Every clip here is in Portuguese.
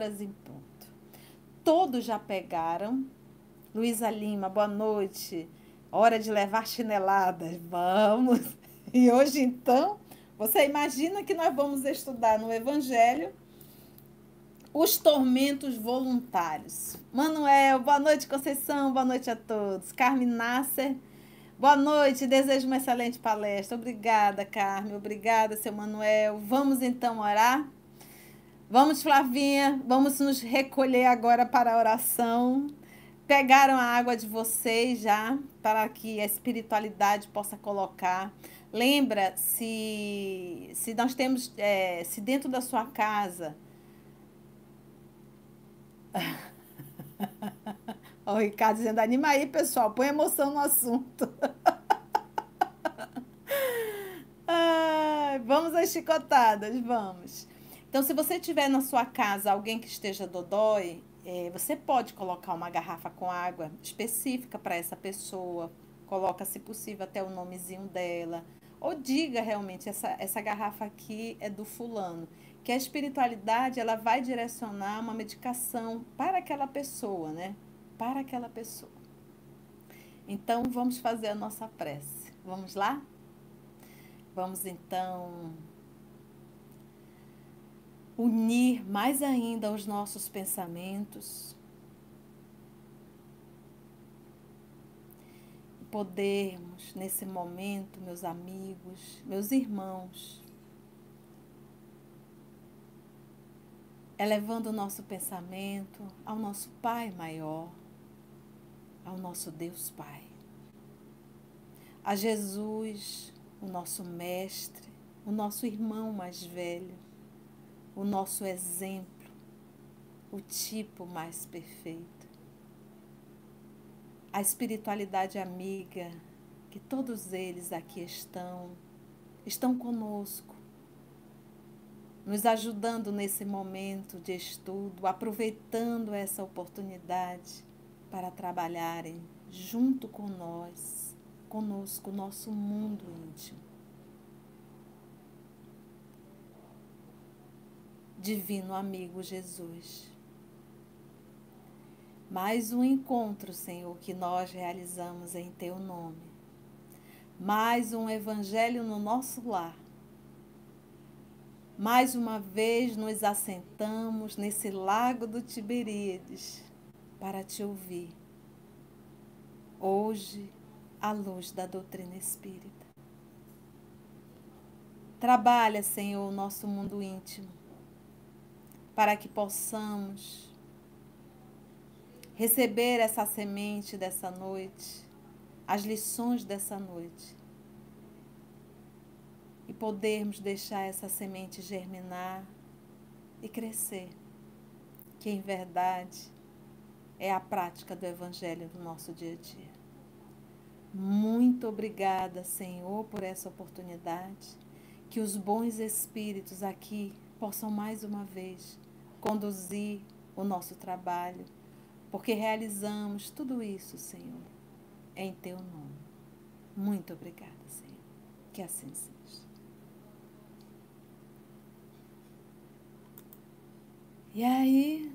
20 horas em ponto. Todos já pegaram. Luísa Lima, boa noite. Hora de levar chineladas. Vamos. E hoje, então, você imagina que nós vamos estudar no Evangelho os tormentos voluntários. Manuel, boa noite, Conceição, boa noite a todos. Carmen Nasser, boa noite, desejo uma excelente palestra. Obrigada, Carmen, obrigada, seu Manuel. Vamos então orar? Vamos, Flavinha, vamos nos recolher agora para a oração. Pegaram a água de vocês já, para que a espiritualidade possa colocar. Lembra se, se nós temos, é, se dentro da sua casa. o Ricardo dizendo, anima aí, pessoal, põe emoção no assunto. Vamos às chicotadas, vamos. Então, se você tiver na sua casa alguém que esteja dodói, é, você pode colocar uma garrafa com água específica para essa pessoa. Coloca, se possível, até o nomezinho dela. Ou diga realmente, essa, essa garrafa aqui é do fulano. Que a espiritualidade, ela vai direcionar uma medicação para aquela pessoa, né? Para aquela pessoa. Então, vamos fazer a nossa prece. Vamos lá? Vamos, então, unir mais ainda os nossos pensamentos, podermos nesse momento, meus amigos, meus irmãos, elevando o nosso pensamento ao nosso Pai maior, ao nosso Deus Pai, a Jesus, o nosso Mestre, o nosso irmão mais velho o nosso exemplo, o tipo mais perfeito. A espiritualidade amiga, que todos eles aqui estão, estão conosco, nos ajudando nesse momento de estudo, aproveitando essa oportunidade para trabalharem junto com nós, conosco, nosso mundo íntimo. Divino amigo Jesus. Mais um encontro, Senhor, que nós realizamos em Teu nome. Mais um Evangelho no nosso lar. Mais uma vez nos assentamos nesse lago do Tiberíades para te ouvir. Hoje, à luz da doutrina espírita. Trabalha, Senhor, o nosso mundo íntimo para que possamos receber essa semente dessa noite, as lições dessa noite, e podermos deixar essa semente germinar e crescer, que em verdade é a prática do Evangelho no nosso dia a dia. Muito obrigada, Senhor, por essa oportunidade. Que os bons espíritos aqui possam mais uma vez conduzir o nosso trabalho, porque realizamos tudo isso, Senhor, em Teu nome. Muito obrigada, Senhor. Que assim seja. E aí,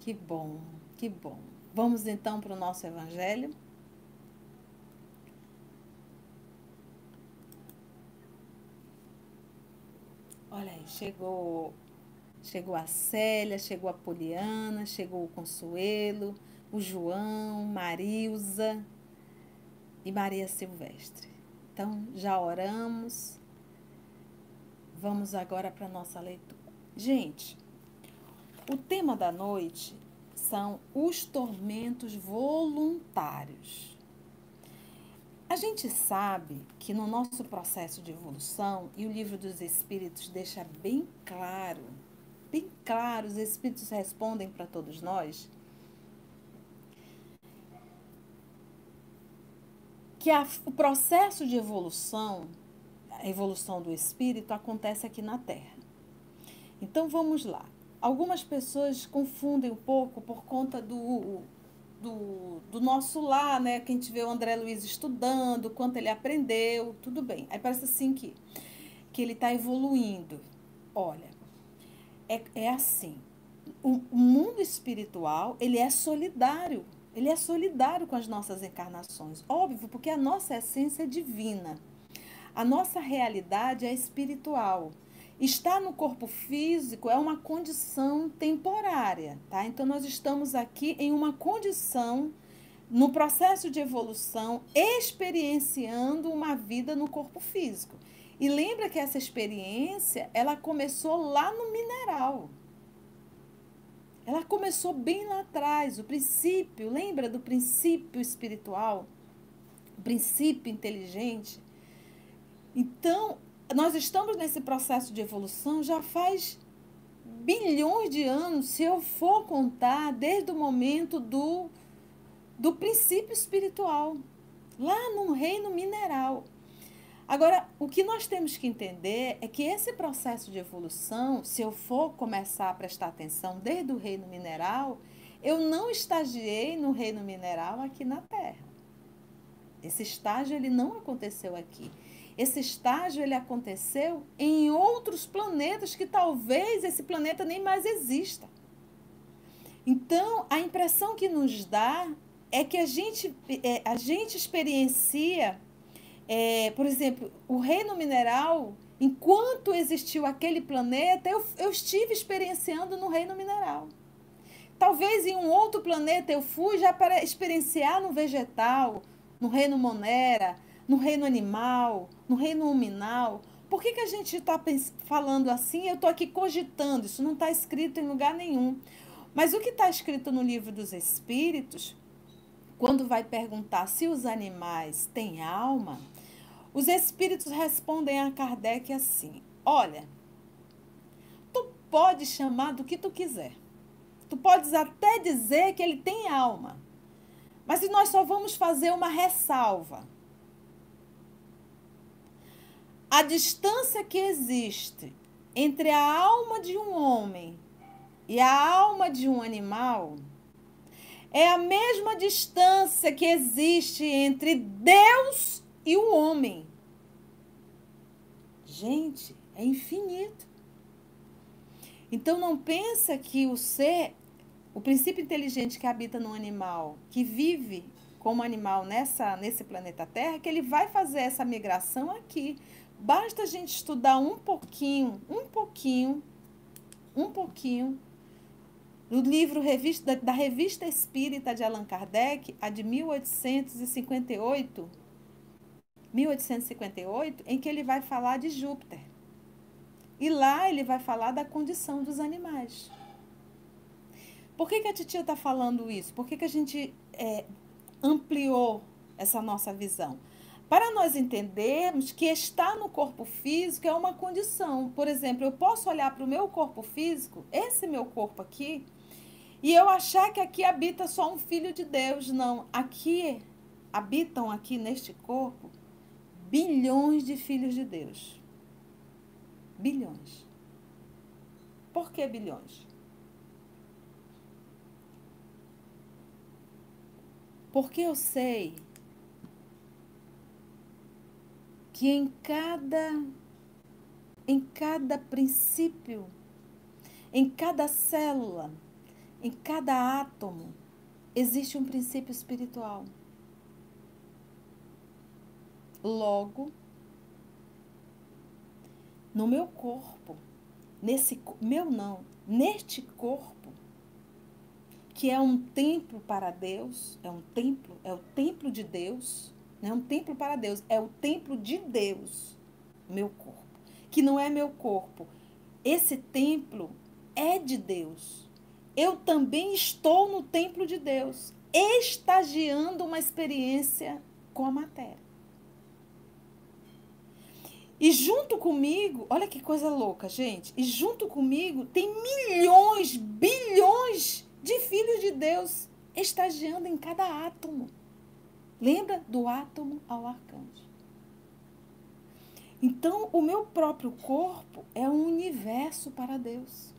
que bom, que bom. Vamos então para o nosso Evangelho. Olha aí, chegou, chegou a Célia, chegou a Poliana, chegou o Consuelo, o João, Marilza e Maria Silvestre. Então, já oramos. Vamos agora para a nossa leitura. Gente, o tema da noite são os tormentos voluntários. A gente sabe que no nosso processo de evolução, e o livro dos Espíritos deixa bem claro, bem claro, os Espíritos respondem para todos nós, que a, o processo de evolução, a evolução do espírito, acontece aqui na Terra. Então vamos lá. Algumas pessoas confundem um pouco por conta do do, do nosso lar, né? Que a gente vê o André Luiz estudando, quanto ele aprendeu, tudo bem. Aí parece assim que, que ele está evoluindo. Olha, é, é assim. O, o mundo espiritual, ele é solidário. Ele é solidário com as nossas encarnações. Óbvio, porque a nossa essência é divina. A nossa realidade é espiritual. Estar no corpo físico é uma condição temporária, tá? Então nós estamos aqui em uma condição no processo de evolução, experienciando uma vida no corpo físico. E lembra que essa experiência, ela começou lá no mineral. Ela começou bem lá atrás, o princípio, lembra do princípio espiritual? O princípio inteligente? Então, nós estamos nesse processo de evolução já faz bilhões de anos, se eu for contar desde o momento do, do princípio espiritual, lá no reino mineral. Agora, o que nós temos que entender é que esse processo de evolução, se eu for começar a prestar atenção desde o reino mineral, eu não estagiei no reino mineral aqui na Terra. Esse estágio ele não aconteceu aqui. Esse estágio ele aconteceu em outros planetas que talvez esse planeta nem mais exista. Então, a impressão que nos dá é que a gente, é, a gente experiencia, é, por exemplo, o reino mineral, enquanto existiu aquele planeta, eu, eu estive experienciando no reino mineral. Talvez em um outro planeta eu fui já para experienciar no vegetal, no reino monera, no reino animal, no reino nominal. Por que, que a gente está falando assim? Eu estou aqui cogitando, isso não está escrito em lugar nenhum. Mas o que está escrito no livro dos Espíritos, quando vai perguntar se os animais têm alma, os Espíritos respondem a Kardec assim: Olha, tu pode chamar do que tu quiser. Tu podes até dizer que ele tem alma. Mas nós só vamos fazer uma ressalva a distância que existe entre a alma de um homem e a alma de um animal é a mesma distância que existe entre Deus e o homem. Gente, é infinito. Então não pensa que o ser, o princípio inteligente que habita no animal, que vive como animal nessa nesse planeta Terra, que ele vai fazer essa migração aqui. Basta a gente estudar um pouquinho, um pouquinho, um pouquinho, no livro revista, da Revista Espírita de Allan Kardec, a de 1858, 1858, em que ele vai falar de Júpiter. E lá ele vai falar da condição dos animais. Por que, que a titia está falando isso? Por que, que a gente é, ampliou essa nossa visão? Para nós entendermos que estar no corpo físico é uma condição. Por exemplo, eu posso olhar para o meu corpo físico, esse meu corpo aqui, e eu achar que aqui habita só um filho de Deus. Não, aqui habitam aqui neste corpo bilhões de filhos de Deus. Bilhões. Por que bilhões? Porque eu sei que em cada em cada princípio, em cada célula, em cada átomo, existe um princípio espiritual. Logo, no meu corpo, nesse meu não, neste corpo, que é um templo para Deus, é um templo, é o templo de Deus, não é um templo para Deus, é o templo de Deus, meu corpo. Que não é meu corpo. Esse templo é de Deus. Eu também estou no templo de Deus, estagiando uma experiência com a matéria. E junto comigo, olha que coisa louca, gente. E junto comigo tem milhões, bilhões de filhos de Deus estagiando em cada átomo. Lembra do átomo ao arcanjo. Então, o meu próprio corpo é um universo para Deus.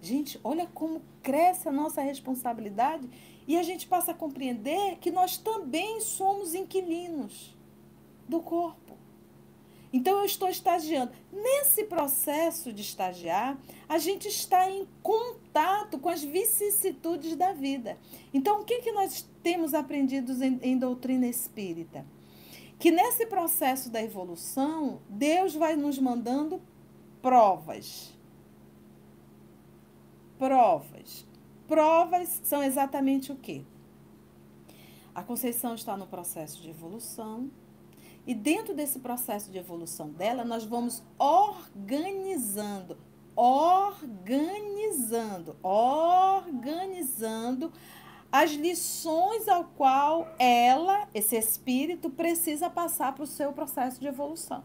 Gente, olha como cresce a nossa responsabilidade e a gente passa a compreender que nós também somos inquilinos do corpo. Então eu estou estagiando. Nesse processo de estagiar, a gente está em contato com as vicissitudes da vida. Então o que, que nós temos aprendido em, em doutrina espírita? Que nesse processo da evolução, Deus vai nos mandando provas. Provas. Provas são exatamente o quê? A Conceição está no processo de evolução, e dentro desse processo de evolução dela, nós vamos organizando, organizando, organizando as lições ao qual ela, esse espírito, precisa passar para o seu processo de evolução.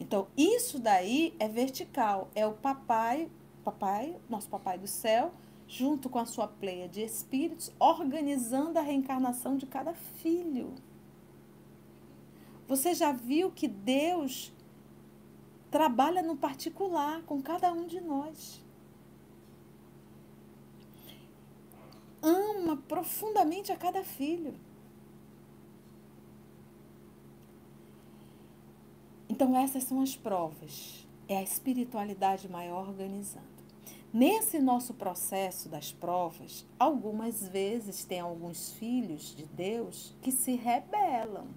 Então, isso daí é vertical, é o papai, papai, nosso papai do céu, junto com a sua pleia de espíritos, organizando a reencarnação de cada filho. Você já viu que Deus trabalha no particular com cada um de nós. Ama profundamente a cada filho. Então, essas são as provas. É a espiritualidade maior organizando. Nesse nosso processo das provas, algumas vezes tem alguns filhos de Deus que se rebelam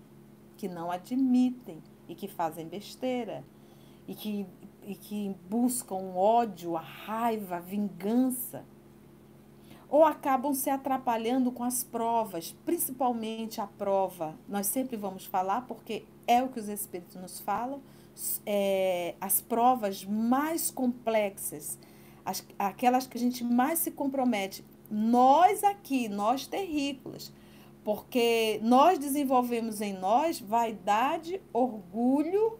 que não admitem e que fazem besteira e que, e que buscam ódio, a raiva, a vingança. Ou acabam se atrapalhando com as provas, principalmente a prova. Nós sempre vamos falar, porque é o que os Espíritos nos falam, é, as provas mais complexas, as, aquelas que a gente mais se compromete. Nós aqui, nós terrícolas, porque nós desenvolvemos em nós vaidade, orgulho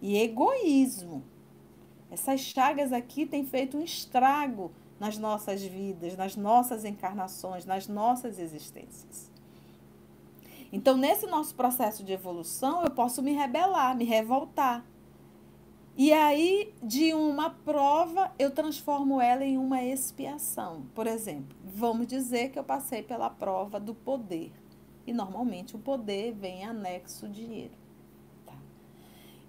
e egoísmo. Essas chagas aqui têm feito um estrago nas nossas vidas, nas nossas encarnações, nas nossas existências. Então, nesse nosso processo de evolução, eu posso me rebelar, me revoltar. E aí, de uma prova, eu transformo ela em uma expiação. Por exemplo, vamos dizer que eu passei pela prova do poder. E normalmente o poder vem anexo dinheiro. Tá?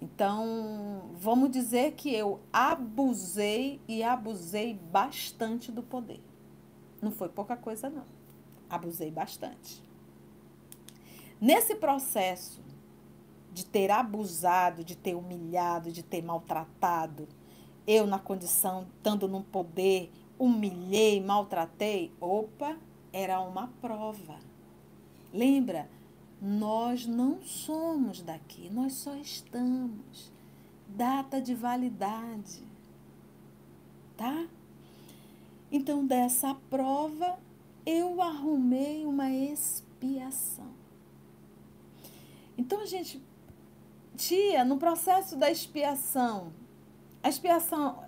Então, vamos dizer que eu abusei e abusei bastante do poder. Não foi pouca coisa, não. Abusei bastante. Nesse processo de ter abusado, de ter humilhado, de ter maltratado. Eu, na condição, estando num poder, humilhei, maltratei. Opa, era uma prova. Lembra? Nós não somos daqui, nós só estamos. Data de validade. Tá? Então, dessa prova, eu arrumei uma expiação. Então, a gente tia, no processo da expiação, a expiação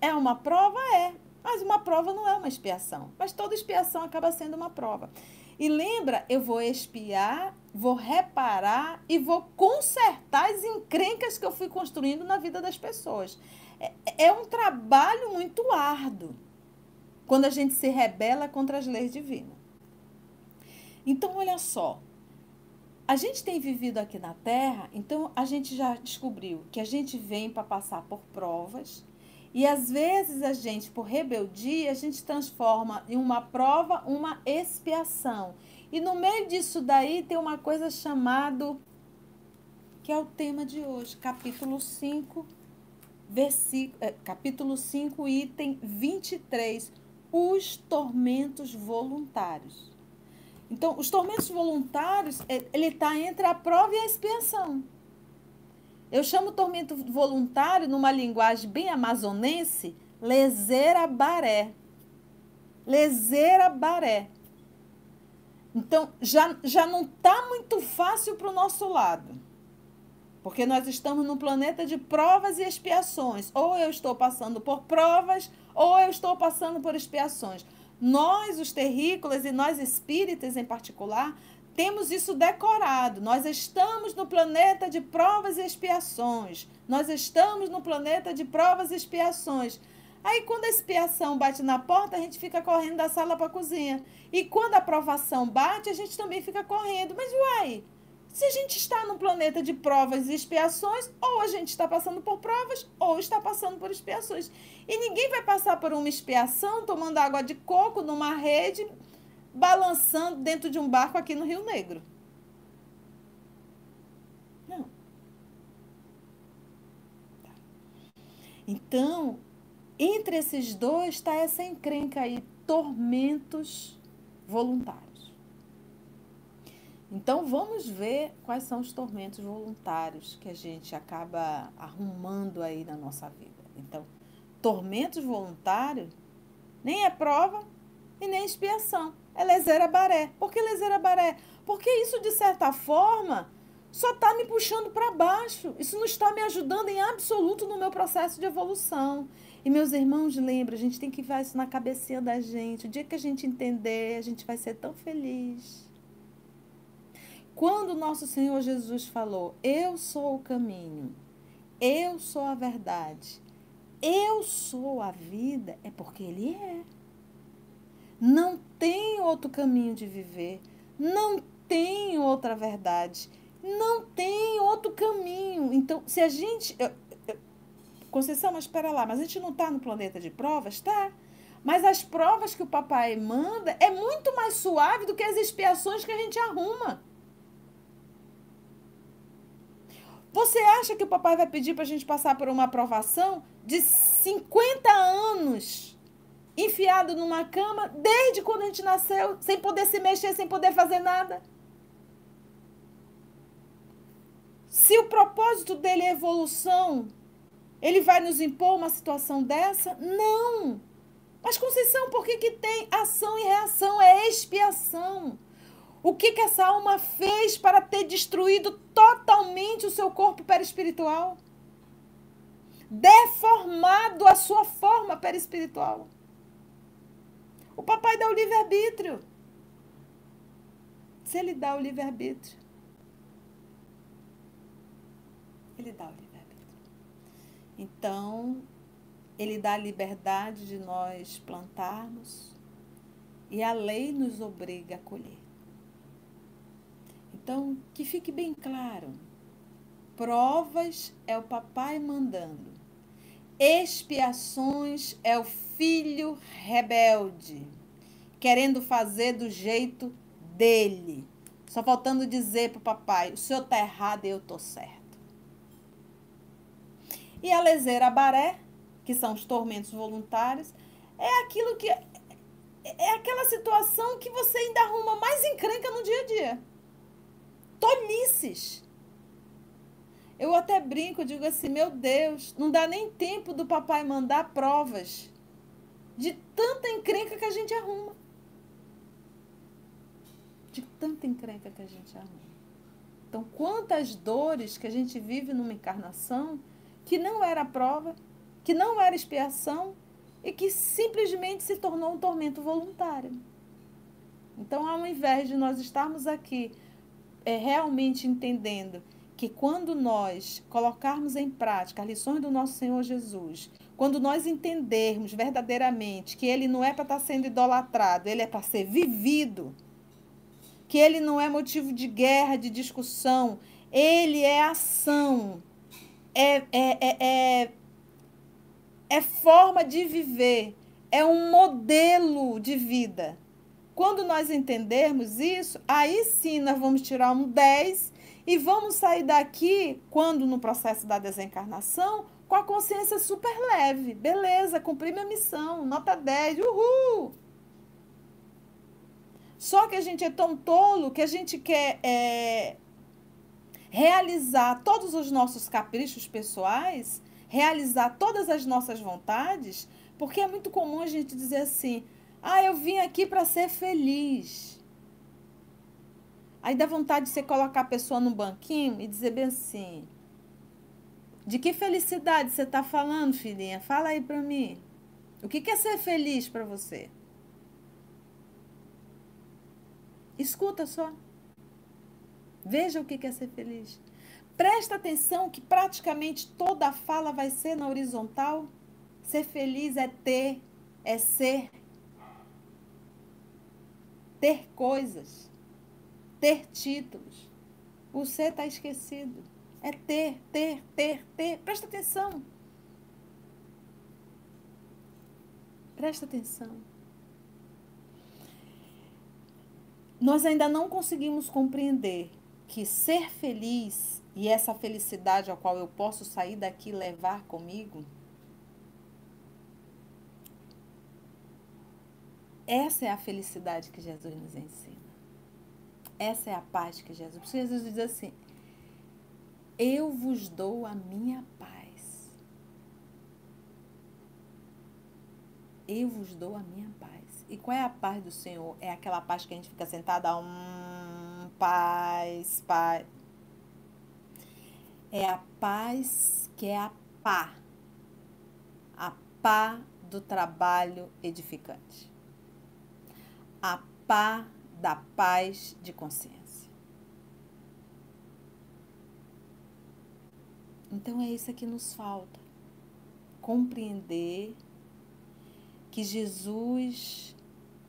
é uma prova? É. Mas uma prova não é uma expiação. Mas toda expiação acaba sendo uma prova. E lembra, eu vou expiar, vou reparar e vou consertar as encrencas que eu fui construindo na vida das pessoas. É, é um trabalho muito árduo quando a gente se rebela contra as leis divinas. Então, olha só, a gente tem vivido aqui na Terra, então a gente já descobriu que a gente vem para passar por provas e às vezes a gente, por rebeldia, a gente transforma em uma prova uma expiação. E no meio disso daí tem uma coisa chamado que é o tema de hoje, capítulo 5, versículo, é, capítulo 5, item 23, os tormentos voluntários. Então, os tormentos voluntários, é, ele está entre a prova e a expiação. Eu chamo tormento voluntário, numa linguagem bem amazonense, lesera baré. Lesera baré. Então, já, já não está muito fácil para o nosso lado. Porque nós estamos num planeta de provas e expiações. Ou eu estou passando por provas, ou eu estou passando por expiações. Nós, os terrícolas, e nós espíritas em particular, temos isso decorado. Nós estamos no planeta de provas e expiações. Nós estamos no planeta de provas e expiações. Aí, quando a expiação bate na porta, a gente fica correndo da sala para a cozinha. E quando a provação bate, a gente também fica correndo. Mas, uai, Se a gente está num planeta de provas e expiações, ou a gente está passando por provas, ou está passando por expiações. E ninguém vai passar por uma expiação tomando água de coco numa rede, balançando dentro de um barco aqui no Rio Negro. Não. Tá. Então, entre esses dois está essa encrenca aí, tormentos voluntários. Então vamos ver quais são os tormentos voluntários que a gente acaba arrumando aí na nossa vida. Então, tormentos voluntários nem é prova e nem expiação. É lezeira baré. Por que lezeira baré? Porque isso, de certa forma, só está me puxando para baixo. Isso não está me ajudando em absoluto no meu processo de evolução. E meus irmãos, lembra, a gente tem que ver isso na cabecinha da gente. O dia que a gente entender, a gente vai ser tão feliz. Quando nosso Senhor Jesus falou: Eu sou o caminho, eu sou a verdade, eu sou a vida, é porque Ele é. Não tem outro caminho de viver, não tem outra verdade, não tem outro caminho. Então, se a gente. Eu, eu, Conceição, mas espera lá, mas a gente não está no planeta de provas? Tá. Mas as provas que o papai manda é muito mais suave do que as expiações que a gente arruma. Você acha que o papai vai pedir para a gente passar por uma aprovação de 50 anos enfiado numa cama desde quando a gente nasceu, sem poder se mexer, sem poder fazer nada? Se o propósito dele é evolução, ele vai nos impor uma situação dessa? Não! Mas, Conceição, por que, que tem ação e reação? É expiação. O que, que essa alma fez para ter destruído totalmente o seu corpo perispiritual? Deformado a sua forma perispiritual. O papai dá o livre-arbítrio. Se ele dá o livre-arbítrio, ele dá o livre-arbítrio. Então, ele dá a liberdade de nós plantarmos e a lei nos obriga a colher. Então, que fique bem claro: provas é o papai mandando, expiações é o filho rebelde, querendo fazer do jeito dele. Só faltando dizer para o papai: o senhor está errado e eu estou certo. E a leseira baré, que são os tormentos voluntários, é aquilo que. É aquela situação que você ainda arruma mais encrenca no dia a dia tolices. Eu até brinco, digo assim, meu Deus, não dá nem tempo do papai mandar provas de tanta encrenca que a gente arruma. De tanta encrenca que a gente arruma. Então, quantas dores que a gente vive numa encarnação que não era prova, que não era expiação e que simplesmente se tornou um tormento voluntário. Então, ao invés de nós estarmos aqui é, realmente entendendo que quando nós colocarmos em prática as lições do nosso Senhor Jesus, quando nós entendermos verdadeiramente que ele não é para estar tá sendo idolatrado, ele é para ser vivido, que ele não é motivo de guerra, de discussão, ele é ação, é, é, é, é, é forma de viver, é um modelo de vida. Quando nós entendermos isso, aí sim nós vamos tirar um 10 e vamos sair daqui, quando no processo da desencarnação, com a consciência super leve. Beleza, cumpri minha missão, nota 10, uhul! Só que a gente é tão tolo que a gente quer é, realizar todos os nossos caprichos pessoais, realizar todas as nossas vontades, porque é muito comum a gente dizer assim: ah, eu vim aqui para ser feliz. Aí dá vontade de você colocar a pessoa no banquinho e dizer bem assim: De que felicidade você está falando, filhinha? Fala aí para mim. O que é ser feliz para você? Escuta só. Veja o que é ser feliz. Presta atenção que praticamente toda a fala vai ser na horizontal. Ser feliz é ter, é ser, ter coisas, ter títulos. O ser está esquecido. É ter, ter, ter, ter. Presta atenção. Presta atenção. Nós ainda não conseguimos compreender que ser feliz e essa felicidade a qual eu posso sair daqui levar comigo, essa é a felicidade que Jesus nos ensina. Essa é a paz que Jesus. Porque Jesus diz assim: Eu vos dou a minha paz. Eu vos dou a minha paz. E qual é a paz do Senhor? É aquela paz que a gente fica sentada, um, paz, paz. É a paz que é a pá. A pá do trabalho edificante. A pá da paz de consciência. Então é isso que nos falta. Compreender que Jesus,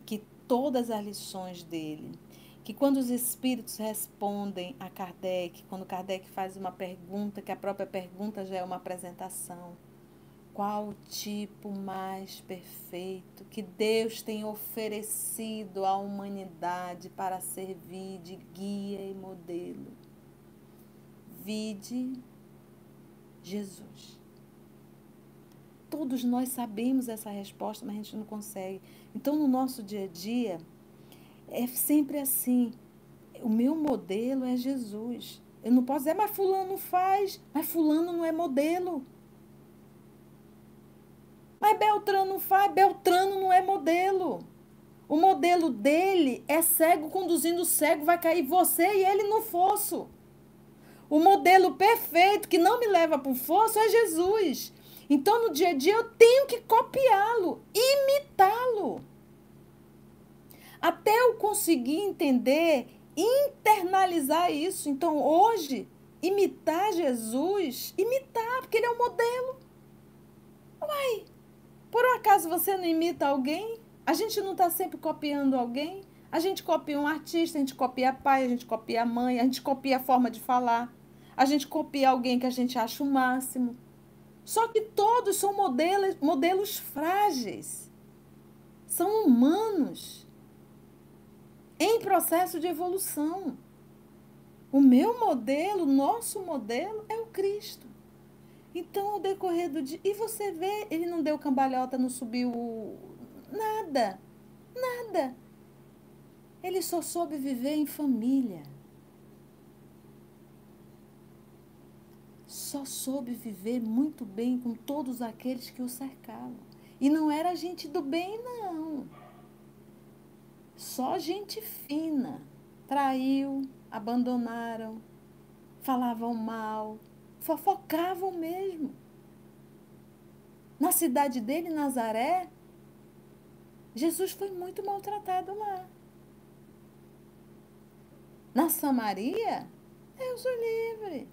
que todas as lições dele, que quando os espíritos respondem a Kardec, quando Kardec faz uma pergunta, que a própria pergunta já é uma apresentação, qual o tipo mais perfeito que Deus tem oferecido à humanidade para servir de guia e modelo? Vide Jesus. Todos nós sabemos essa resposta, mas a gente não consegue. Então, no nosso dia a dia, é sempre assim. O meu modelo é Jesus. Eu não posso dizer, mas fulano faz, mas fulano não é modelo. Mas Beltrano faz, Beltrano não é modelo. O modelo dele é cego conduzindo cego, vai cair você e ele no fosso. O modelo perfeito que não me leva para o fosso é Jesus. Então, no dia a dia, eu tenho que copiá-lo, imitá-lo. Até eu conseguir entender, internalizar isso. Então, hoje, imitar Jesus, imitar, porque ele é o modelo. Uai, por um acaso você não imita alguém? A gente não está sempre copiando alguém? A gente copia um artista, a gente copia pai, a gente copia mãe, a gente copia a forma de falar. A gente copia alguém que a gente acha o máximo. Só que todos são modelos, modelos frágeis. São humanos em processo de evolução. O meu modelo, nosso modelo é o Cristo. Então, ao decorrer do dia. E você vê, ele não deu cambalhota, não subiu nada. Nada. Ele só soube viver em família. Só soube viver muito bem com todos aqueles que o cercavam. E não era gente do bem, não. Só gente fina. Traiu, abandonaram, falavam mal, fofocavam mesmo. Na cidade dele, Nazaré, Jesus foi muito maltratado lá. Na Samaria, Deus o livre.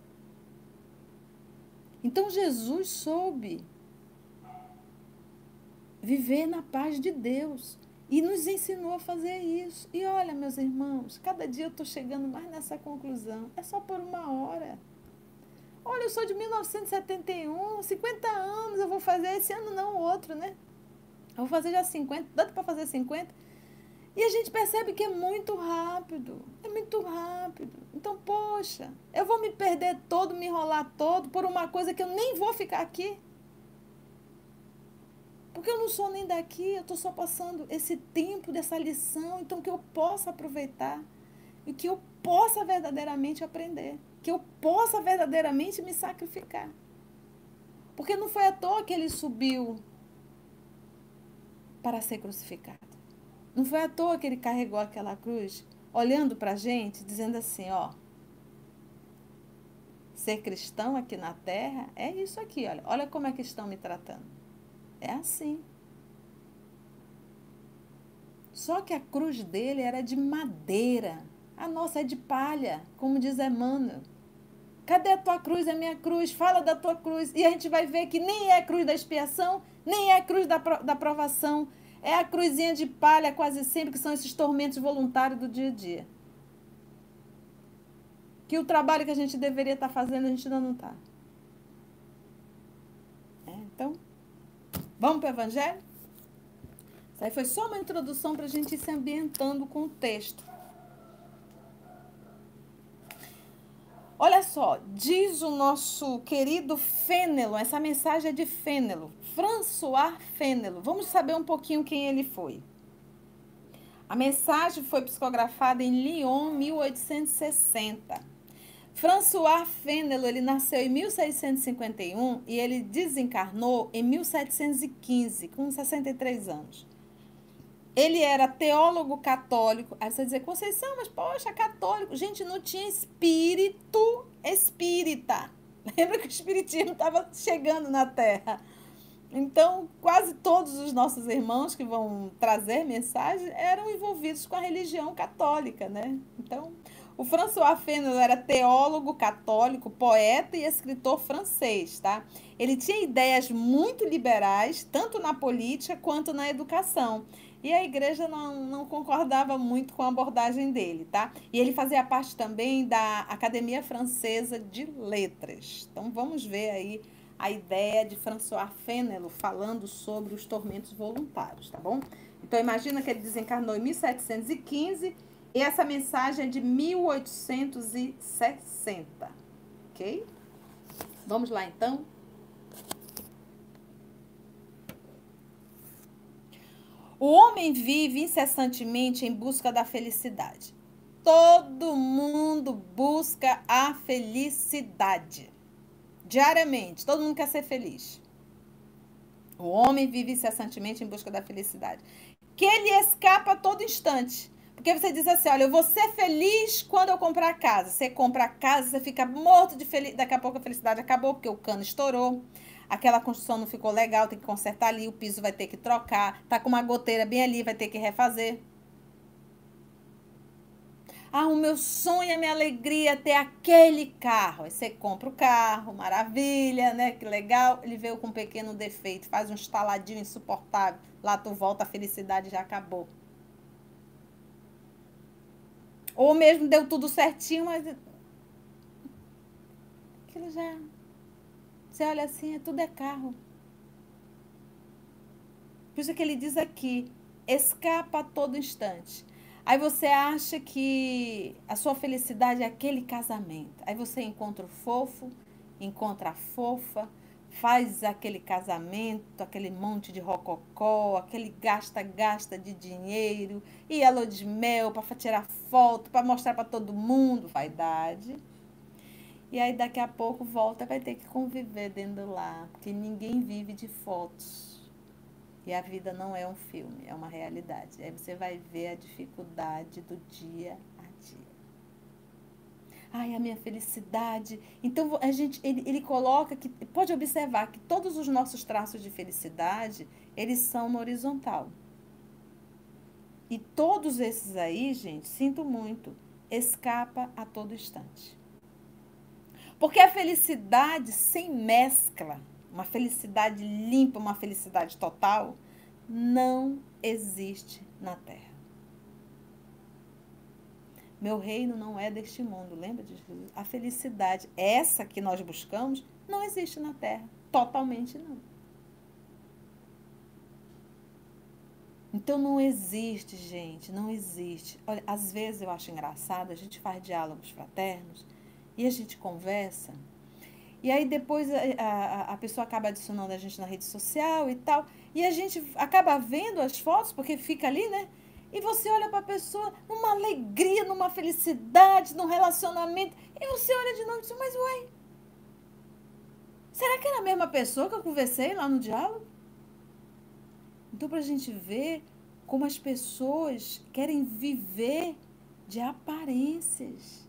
Então Jesus soube viver na paz de Deus e nos ensinou a fazer isso. E olha, meus irmãos, cada dia eu estou chegando mais nessa conclusão. É só por uma hora. Olha, eu sou de 1971, 50 anos eu vou fazer esse ano, não o outro, né? Eu vou fazer já 50, dá para fazer 50. E a gente percebe que é muito rápido, é muito rápido. Então, poxa, eu vou me perder todo, me enrolar todo por uma coisa que eu nem vou ficar aqui. Porque eu não sou nem daqui, eu estou só passando esse tempo dessa lição, então que eu possa aproveitar e que eu possa verdadeiramente aprender que eu possa verdadeiramente me sacrificar. Porque não foi à toa que ele subiu para ser crucificado. Não foi à toa que ele carregou aquela cruz, olhando para a gente, dizendo assim: ó, ser cristão aqui na terra é isso aqui, olha, olha como é que estão me tratando. É assim. Só que a cruz dele era de madeira, a nossa é de palha, como diz Emmanuel. Cadê a tua cruz, a minha cruz? Fala da tua cruz. E a gente vai ver que nem é a cruz da expiação, nem é a cruz da, da provação. É a cruzinha de palha quase sempre, que são esses tormentos voluntários do dia a dia. que o trabalho que a gente deveria estar fazendo a gente ainda não está. É, então, vamos para o Evangelho? Isso aí foi só uma introdução para a gente ir se ambientando com o texto. Olha só, diz o nosso querido Fênelo, essa mensagem é de Fênelo, François Fênelo. Vamos saber um pouquinho quem ele foi. A mensagem foi psicografada em Lyon, 1860. François Fênelo, ele nasceu em 1651 e ele desencarnou em 1715, com 63 anos. Ele era teólogo católico. Aí você dizer, Conceição, mas poxa, católico. Gente, não tinha espírito espírita. Lembra que o espiritismo estava chegando na Terra. Então, quase todos os nossos irmãos que vão trazer mensagem eram envolvidos com a religião católica, né? Então, o François Fanon era teólogo católico, poeta e escritor francês, tá? Ele tinha ideias muito liberais, tanto na política quanto na educação. E a igreja não, não concordava muito com a abordagem dele, tá? E ele fazia parte também da Academia Francesa de Letras. Então, vamos ver aí a ideia de François Fénelon falando sobre os tormentos voluntários, tá bom? Então imagina que ele desencarnou em 1715 e essa mensagem é de 1860, ok? Vamos lá então? O homem vive incessantemente em busca da felicidade. Todo mundo busca a felicidade. Diariamente, todo mundo quer ser feliz. O homem vive incessantemente em busca da felicidade. Que ele escapa a todo instante. Porque você diz assim: olha, eu vou ser feliz quando eu comprar a casa. Você compra a casa, você fica morto de felicidade. Daqui a pouco a felicidade acabou, porque o cano estourou. Aquela construção não ficou legal, tem que consertar ali. O piso vai ter que trocar. Tá com uma goteira bem ali, vai ter que refazer. Ah, o meu sonho, a minha alegria é ter aquele carro. Aí você compra o carro, maravilha, né? Que legal. Ele veio com um pequeno defeito, faz um estaladinho insuportável. Lá tu volta, a felicidade já acabou. Ou mesmo deu tudo certinho, mas. Aquilo já. Você olha assim, é tudo é carro. Por isso que ele diz aqui: escapa a todo instante. Aí você acha que a sua felicidade é aquele casamento. Aí você encontra o fofo, encontra a fofa, faz aquele casamento, aquele monte de rococó, aquele gasta-gasta de dinheiro, e a de mel para tirar foto, para mostrar para todo mundo, vaidade. E aí daqui a pouco volta, vai ter que conviver dentro lá, porque ninguém vive de fotos. E a vida não é um filme, é uma realidade. Aí você vai ver a dificuldade do dia a dia. Ai, a minha felicidade. Então a gente ele, ele coloca que pode observar que todos os nossos traços de felicidade, eles são no horizontal. E todos esses aí, gente, sinto muito, escapa a todo instante. Porque a felicidade sem mescla uma felicidade limpa, uma felicidade total, não existe na terra. Meu reino não é deste mundo, lembra de Jesus? A felicidade, essa que nós buscamos, não existe na terra. Totalmente não. Então não existe, gente, não existe. Olha, às vezes eu acho engraçado, a gente faz diálogos fraternos e a gente conversa e aí depois a, a, a, pessoa acaba adicionando a gente na rede social e tal. E a gente acaba vendo as fotos, porque fica ali, né? E você olha para a pessoa numa alegria, numa felicidade, num relacionamento. E você olha de novo e diz, mas uai, será que era a mesma pessoa que eu conversei lá no diálogo? Então, para a gente ver como as pessoas querem viver de aparências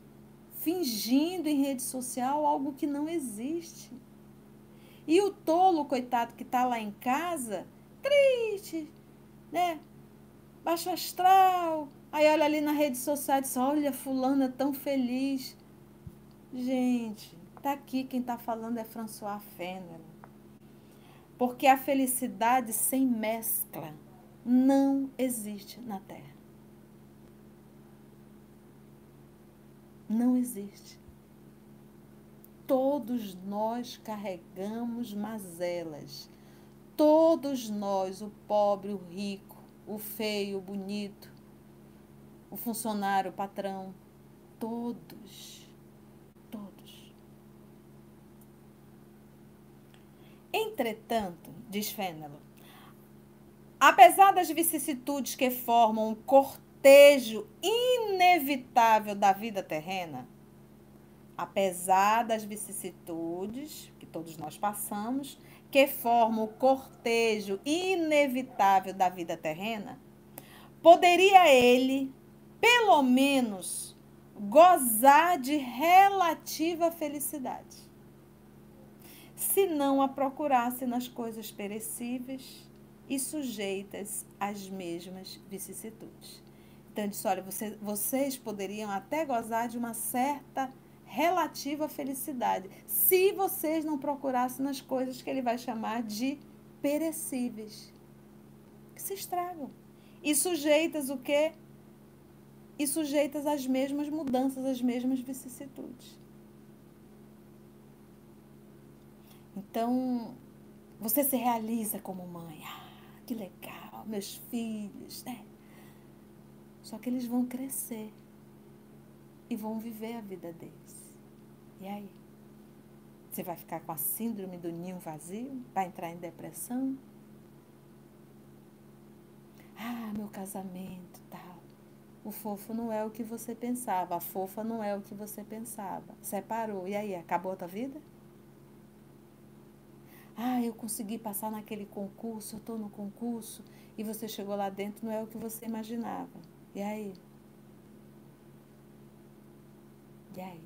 fingindo em rede social algo que não existe. E o tolo, coitado, que está lá em casa, triste, né? Baixo astral. Aí olha ali na rede social e diz: Olha, Fulano é tão feliz. Gente, tá aqui quem está falando é François Fenner. Porque a felicidade sem mescla não existe na Terra. Não existe. todos nós carregamos mazelas. Todos nós, o pobre, o rico, o feio, o bonito, o funcionário, o patrão, todos, todos. Entretanto, diz Fênelo, apesar das vicissitudes que formam um cortejo inevitável da vida terrena, apesar das vicissitudes que todos nós passamos, que formam o cortejo inevitável da vida terrena, poderia ele, pelo menos, gozar de relativa felicidade, se não a procurasse nas coisas perecíveis e sujeitas às mesmas vicissitudes. Então, disse: olha, você, vocês poderiam até gozar de uma certa relativa felicidade, se vocês não procurassem nas coisas que ele vai chamar de perecíveis, que se estragam. E sujeitas o quê? E sujeitas às mesmas mudanças, às mesmas vicissitudes. Então, você se realiza como mãe. Ah, que legal, meus filhos, né? Só que eles vão crescer e vão viver a vida deles. E aí? Você vai ficar com a síndrome do ninho vazio? Vai entrar em depressão? Ah, meu casamento, tal. O fofo não é o que você pensava, a fofa não é o que você pensava. Separou. E aí, acabou a tua vida? Ah, eu consegui passar naquele concurso, eu estou no concurso, e você chegou lá dentro, não é o que você imaginava. E aí? E aí?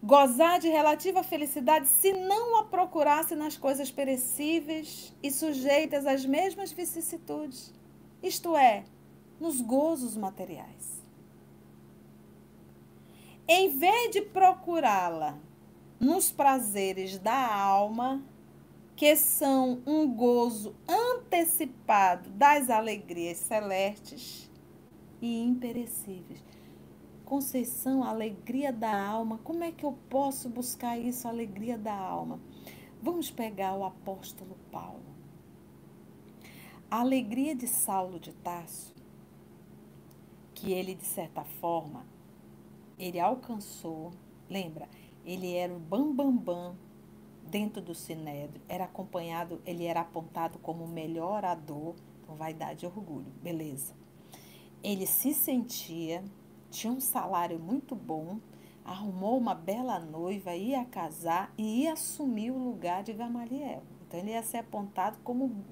Gozar de relativa felicidade se não a procurasse nas coisas perecíveis e sujeitas às mesmas vicissitudes, isto é, nos gozos materiais. Em vez de procurá-la nos prazeres da alma, que são um gozo antecipado das alegrias celestes e imperecíveis. Conceição, alegria da alma. Como é que eu posso buscar isso, alegria da alma? Vamos pegar o apóstolo Paulo. A alegria de Saulo de Tarso, que ele, de certa forma, ele alcançou, lembra, ele era o bambambam bam, bam, dentro do sinédrio, era acompanhado, ele era apontado como o melhor orador, vaidade e orgulho, beleza. Ele se sentia, tinha um salário muito bom, arrumou uma bela noiva, ia casar e ia assumir o lugar de Gamaliel. Então ele ia ser apontado como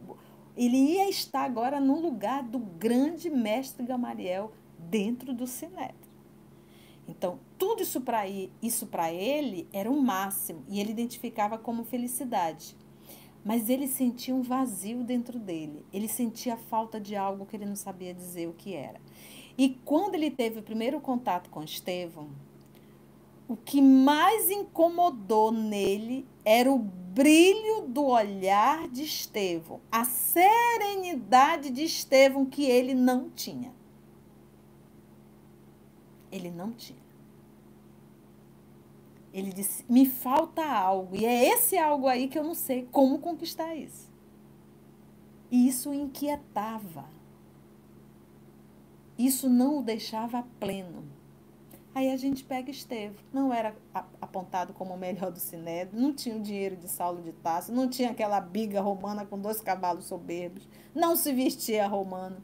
ele ia estar agora no lugar do grande mestre Gamaliel dentro do sinédrio. Então, tudo isso para isso para ele era o máximo e ele identificava como felicidade. Mas ele sentia um vazio dentro dele. Ele sentia falta de algo que ele não sabia dizer o que era. E quando ele teve o primeiro contato com Estevão, o que mais incomodou nele era o brilho do olhar de Estevão, a serenidade de Estevão que ele não tinha. Ele não tinha. Ele disse: me falta algo. E é esse algo aí que eu não sei como conquistar isso. E isso inquietava. Isso não o deixava pleno. Aí a gente pega Estevão. Não era apontado como o melhor do Sinédrio, não tinha o dinheiro de Saulo de Tarso, não tinha aquela biga romana com dois cavalos soberbos, não se vestia romano.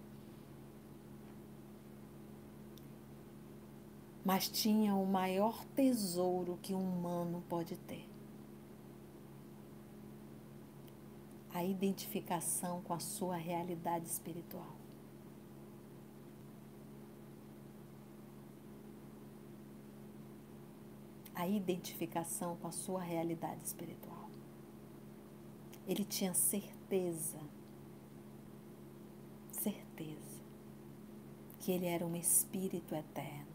Mas tinha o maior tesouro que um humano pode ter. A identificação com a sua realidade espiritual. A identificação com a sua realidade espiritual. Ele tinha certeza, certeza, que ele era um espírito eterno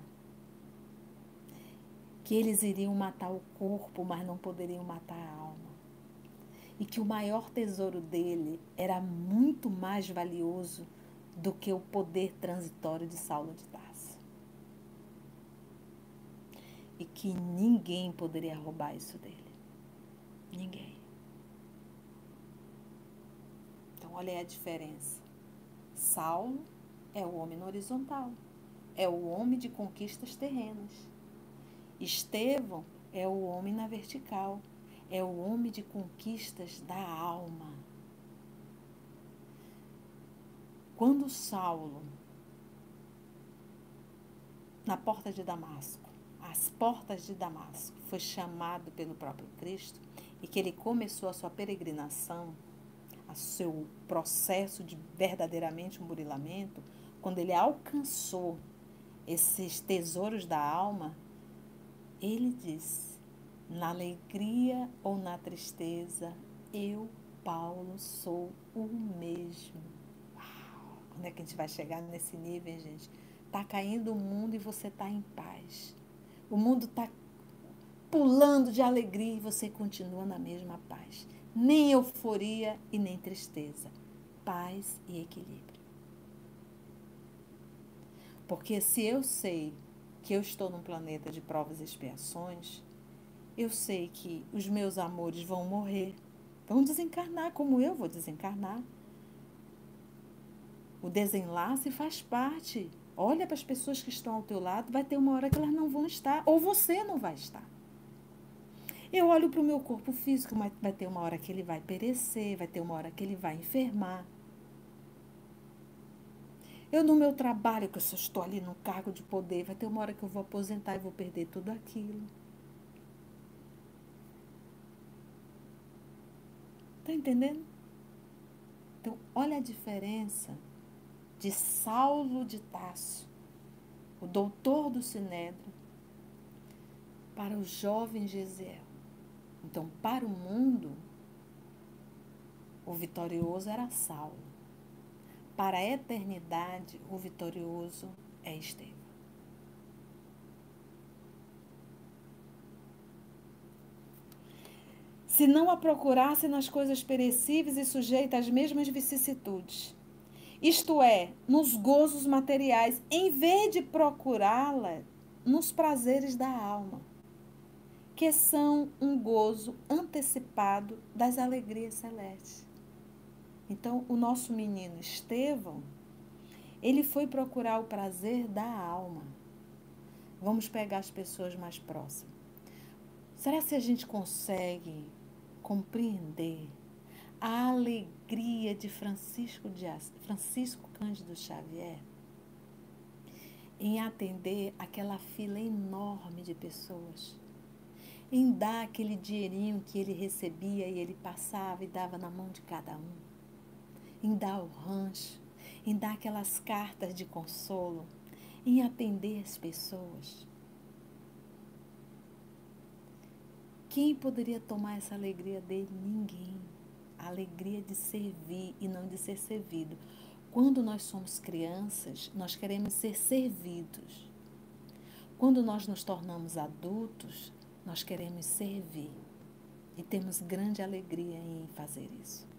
que eles iriam matar o corpo, mas não poderiam matar a alma. E que o maior tesouro dele era muito mais valioso do que o poder transitório de Saulo de Tarso. e que ninguém poderia roubar isso dele. Ninguém. Então, olha aí a diferença. Saulo é o homem no horizontal, é o homem de conquistas terrenas. Estevão é o homem na vertical, é o homem de conquistas da alma. Quando Saulo, na porta de Damasco, as portas de Damasco, foi chamado pelo próprio Cristo e que ele começou a sua peregrinação, o seu processo de verdadeiramente um burilamento, quando ele alcançou esses tesouros da alma, ele disse: na alegria ou na tristeza, eu, Paulo, sou o mesmo. Uau! Quando é que a gente vai chegar nesse nível, gente? Tá caindo o mundo e você tá em paz. O mundo tá pulando de alegria e você continua na mesma paz. Nem euforia e nem tristeza. Paz e equilíbrio. Porque se eu sei que eu estou num planeta de provas e expiações, eu sei que os meus amores vão morrer, vão desencarnar, como eu vou desencarnar. O desenlace faz parte. Olha para as pessoas que estão ao teu lado, vai ter uma hora que elas não vão estar, ou você não vai estar. Eu olho para o meu corpo físico, mas vai ter uma hora que ele vai perecer, vai ter uma hora que ele vai enfermar. Eu no meu trabalho, que eu só estou ali no cargo de poder, vai ter uma hora que eu vou aposentar e vou perder tudo aquilo. Está entendendo? Então, olha a diferença de Saulo de Tasso, o doutor do Sinédrio, para o jovem Gesiel. Então, para o mundo, o vitorioso era Saulo. Para a eternidade, o vitorioso é Estevão. Se não a procurasse nas coisas perecíveis e sujeita às mesmas vicissitudes, isto é, nos gozos materiais, em vez de procurá-la nos prazeres da alma, que são um gozo antecipado das alegrias celestes. Então, o nosso menino Estevão, ele foi procurar o prazer da alma. Vamos pegar as pessoas mais próximas. Será que a gente consegue compreender a alegria de Francisco, de Francisco Cândido Xavier em atender aquela fila enorme de pessoas? Em dar aquele dinheirinho que ele recebia e ele passava e dava na mão de cada um? Em dar o rancho, em dar aquelas cartas de consolo, em atender as pessoas. Quem poderia tomar essa alegria dele? Ninguém. A alegria de servir e não de ser servido. Quando nós somos crianças, nós queremos ser servidos. Quando nós nos tornamos adultos, nós queremos servir. E temos grande alegria em fazer isso.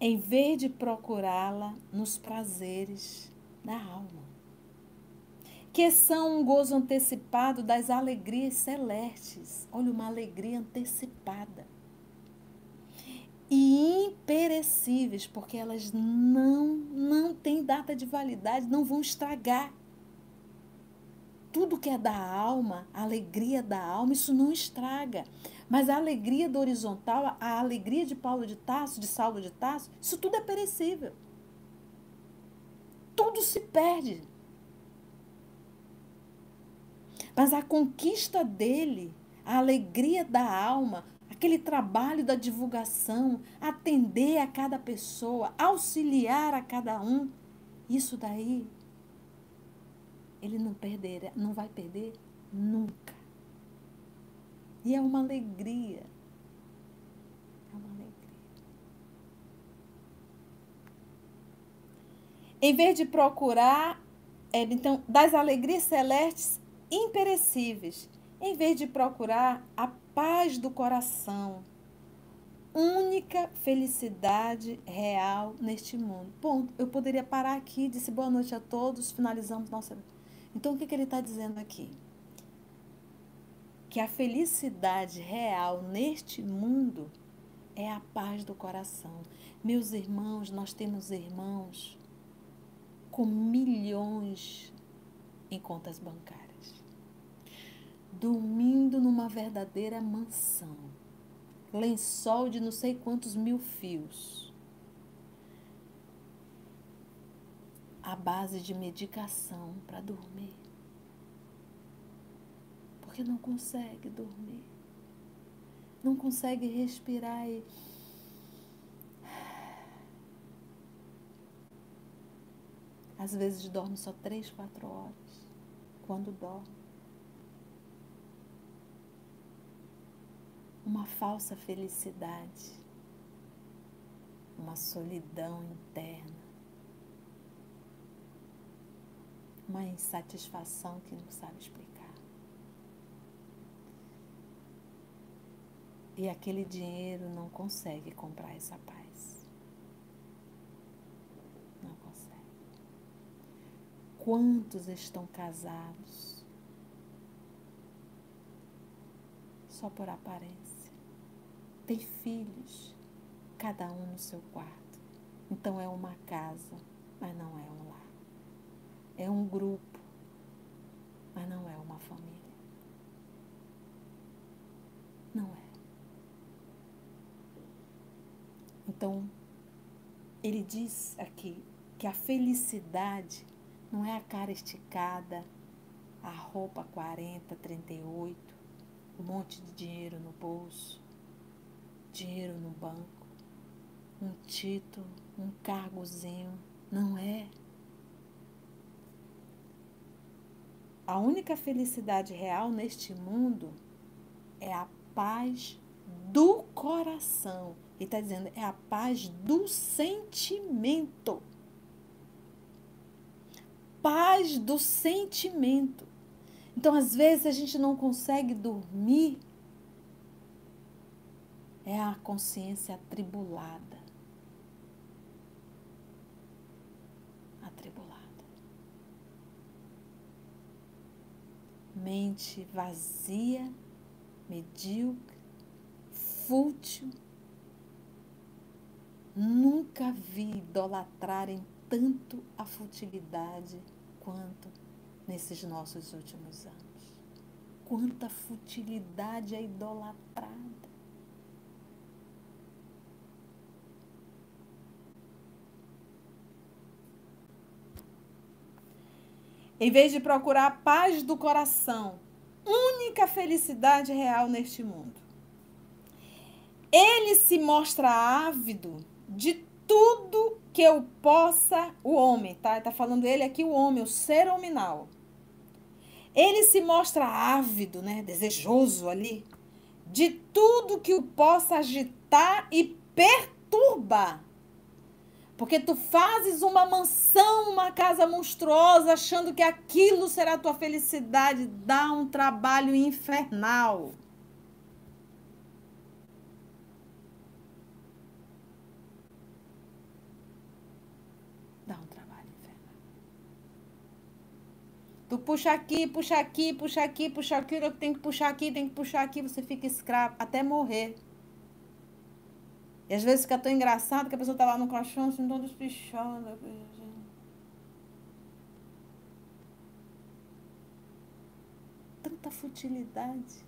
Em vez de procurá-la nos prazeres da alma, que são um gozo antecipado das alegrias celestes. Olha, uma alegria antecipada. E imperecíveis, porque elas não, não têm data de validade, não vão estragar. Tudo que é da alma, a alegria da alma, isso não estraga. Mas a alegria do horizontal, a alegria de Paulo de Tarso, de Saulo de Tarso, isso tudo é perecível. Tudo se perde. Mas a conquista dele, a alegria da alma, aquele trabalho da divulgação, atender a cada pessoa, auxiliar a cada um, isso daí ele não perderá, não vai perder nunca. E é uma alegria. É uma alegria. Em vez de procurar, é, então, das alegrias celestes imperecíveis, em vez de procurar a paz do coração, única felicidade real neste mundo. Ponto. Eu poderia parar aqui, disse boa noite a todos, finalizamos nossa. Então, o que, que ele está dizendo aqui? Que a felicidade real neste mundo é a paz do coração. Meus irmãos, nós temos irmãos com milhões em contas bancárias, dormindo numa verdadeira mansão, lençol de não sei quantos mil fios, à base de medicação para dormir, porque não consegue dormir, não consegue respirar e Às vezes dorme só três, quatro horas. Quando dorme. Uma falsa felicidade. Uma solidão interna. Uma insatisfação que não sabe explicar. E aquele dinheiro não consegue comprar essa paz. Quantos estão casados só por aparência? Tem filhos, cada um no seu quarto. Então é uma casa, mas não é um lar. É um grupo, mas não é uma família. Não é. Então, ele diz aqui que a felicidade não é a cara esticada, a roupa 40, 38, um monte de dinheiro no bolso, dinheiro no banco, um título, um cargozinho. Não é. A única felicidade real neste mundo é a paz do coração. Ele está dizendo, é a paz do sentimento paz do sentimento. Então, às vezes, a gente não consegue dormir. É a consciência atribulada. Atribulada. Mente vazia, medíocre, fútil. Nunca vi idolatrarem tanto a futilidade quanto nesses nossos últimos anos. Quanta futilidade é idolatrada. Em vez de procurar a paz do coração, única felicidade real neste mundo. Ele se mostra ávido de tudo que eu possa, o homem, tá? Está falando ele aqui, o homem, o ser hominal. Ele se mostra ávido, né? Desejoso ali, de tudo que o possa agitar e perturbar. Porque tu fazes uma mansão, uma casa monstruosa, achando que aquilo será tua felicidade, dá um trabalho infernal. Tu puxa aqui, puxa aqui, puxa aqui, puxa aqui, eu tenho que puxar aqui, tem que puxar aqui, você fica escravo até morrer. E às vezes fica tão engraçado que a pessoa tá lá no colchão, assim, toda espichada. Tanta futilidade.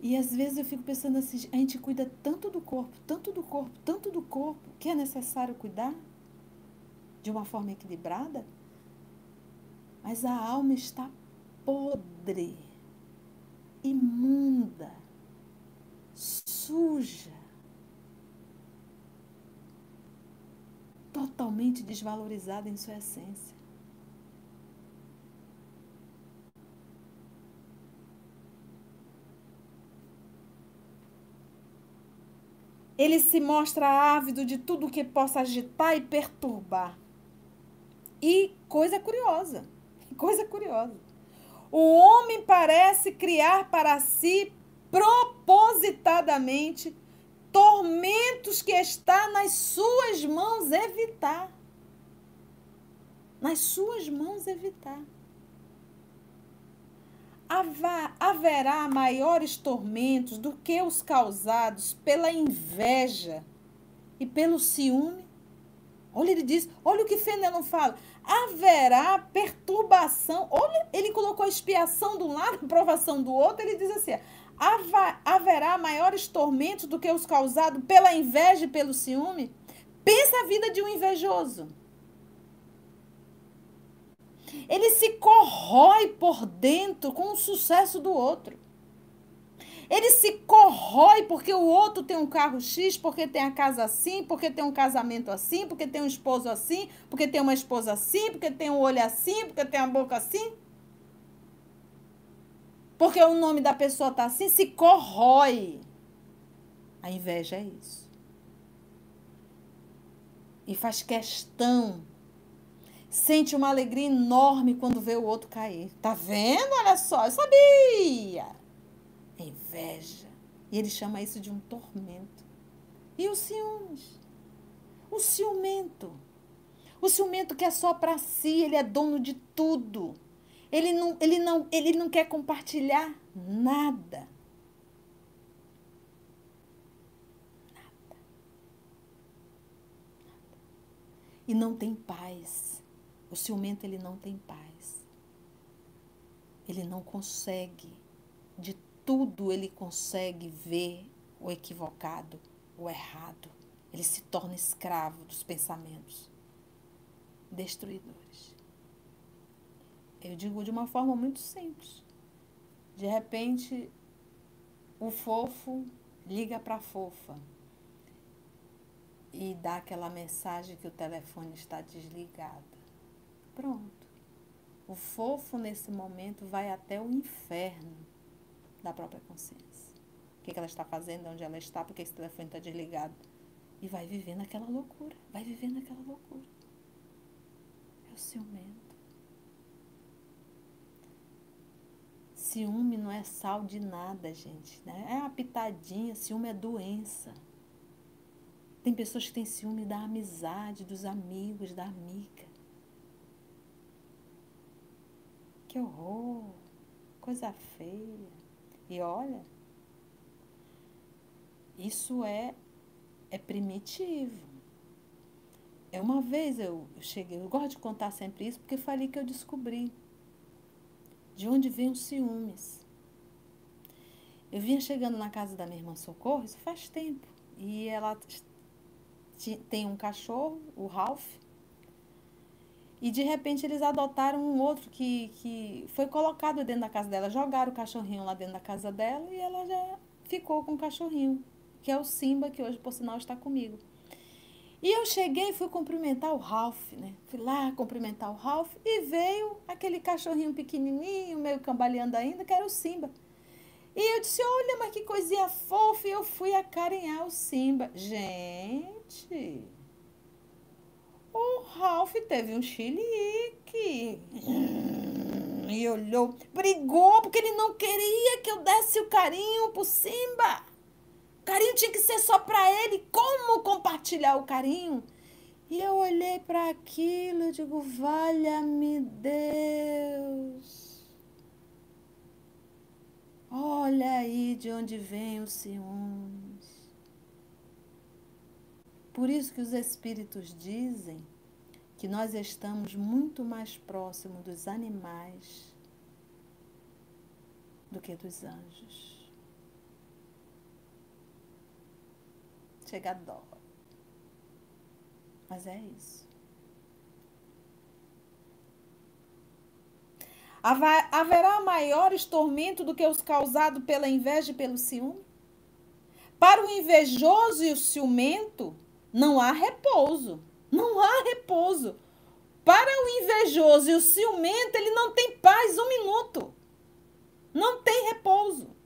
E às vezes eu fico pensando assim, a gente cuida tanto do corpo, tanto do corpo, tanto do corpo, que é necessário cuidar de uma forma equilibrada mas a alma está podre, imunda, suja, totalmente desvalorizada em sua essência. Ele se mostra ávido de tudo que possa agitar e perturbar. E coisa curiosa, coisa curiosa. O homem parece criar para si propositadamente tormentos que está nas suas mãos evitar. Nas suas mãos evitar. Haverá maiores tormentos do que os causados pela inveja e pelo ciúme. Olha, ele diz, olha o que Fenelon fala. Haverá perturbação. Olha, ele colocou a expiação de um lado, a provação do outro. Ele diz assim: haverá maiores tormentos do que os causados pela inveja e pelo ciúme? Pensa a vida de um invejoso. Ele se corrói por dentro com o sucesso do outro. Ele se corrói porque o outro tem um carro X, porque tem a casa assim, porque tem um casamento assim, porque tem um esposo assim, porque tem uma esposa assim, porque tem um olho assim, porque tem a boca assim porque o nome da pessoa está assim, se corrói. A inveja é isso. E faz questão. Sente uma alegria enorme quando vê o outro cair. Tá vendo? Olha só, eu sabia. É inveja. E ele chama isso de um tormento. E os ciúmes? O ciumento. O ciumento que é só para si, ele é dono de tudo. Ele não, ele não, ele não quer compartilhar nada. Nada. E não tem paz. O ciumento ele não tem paz. Ele não consegue de tudo ele consegue ver o equivocado, o errado. Ele se torna escravo dos pensamentos destruidores. Eu digo de uma forma muito simples. De repente, o fofo liga para a fofa e dá aquela mensagem que o telefone está desligado. Pronto. O fofo, nesse momento, vai até o inferno da própria consciência. O que, ela está fazendo, onde ela está, porque esse telefone está desligado. E vai vivendo aquela loucura. Vai vivendo aquela loucura. É o ciumento. Ciúme não é sal de nada, gente. Né? É uma pitadinha, ciúme é doença. Tem pessoas que têm ciúme da amizade, dos amigos, da amiga. Que horror! Coisa feia. E olha, isso é, é primitivo. É uma vez eu cheguei, eu gosto de contar sempre isso, porque foi ali que eu descobri de onde vem os ciúmes. Eu vinha chegando na casa da minha irmã Socorro, isso faz tempo, e ela tem um cachorro, o Ralph, e de repente eles adotaram um outro que, que foi colocado dentro da casa dela. Jogaram o cachorrinho lá dentro da casa dela e ela já ficou com o cachorrinho, que é o Simba, que hoje, por sinal, está comigo. E eu cheguei e fui cumprimentar o Ralph, né? Fui lá cumprimentar o Ralph e veio aquele cachorrinho pequenininho, meio cambaleando ainda, que era o Simba. E eu disse, olha, mas que coisinha fofa. E eu fui acarinhar o Simba. Gente, o Ralph teve um chilique. E olhou, brigou, porque ele não queria que eu desse o carinho pro Simba carinho tinha que ser só para ele. Como compartilhar o carinho? E eu olhei para aquilo e digo, valha-me Deus. Olha aí de onde vem o ciúmes. Por isso que os espíritos dizem que nós estamos muito mais próximos dos animais do que dos anjos. Chega a dó. Mas é isso. Haverá maiores tormentos do que os causados pela inveja e pelo ciúme? Para o invejoso e o ciumento, não há repouso. Não há repouso. Para o invejoso e o ciumento, ele não tem paz um minuto. Não tem repouso.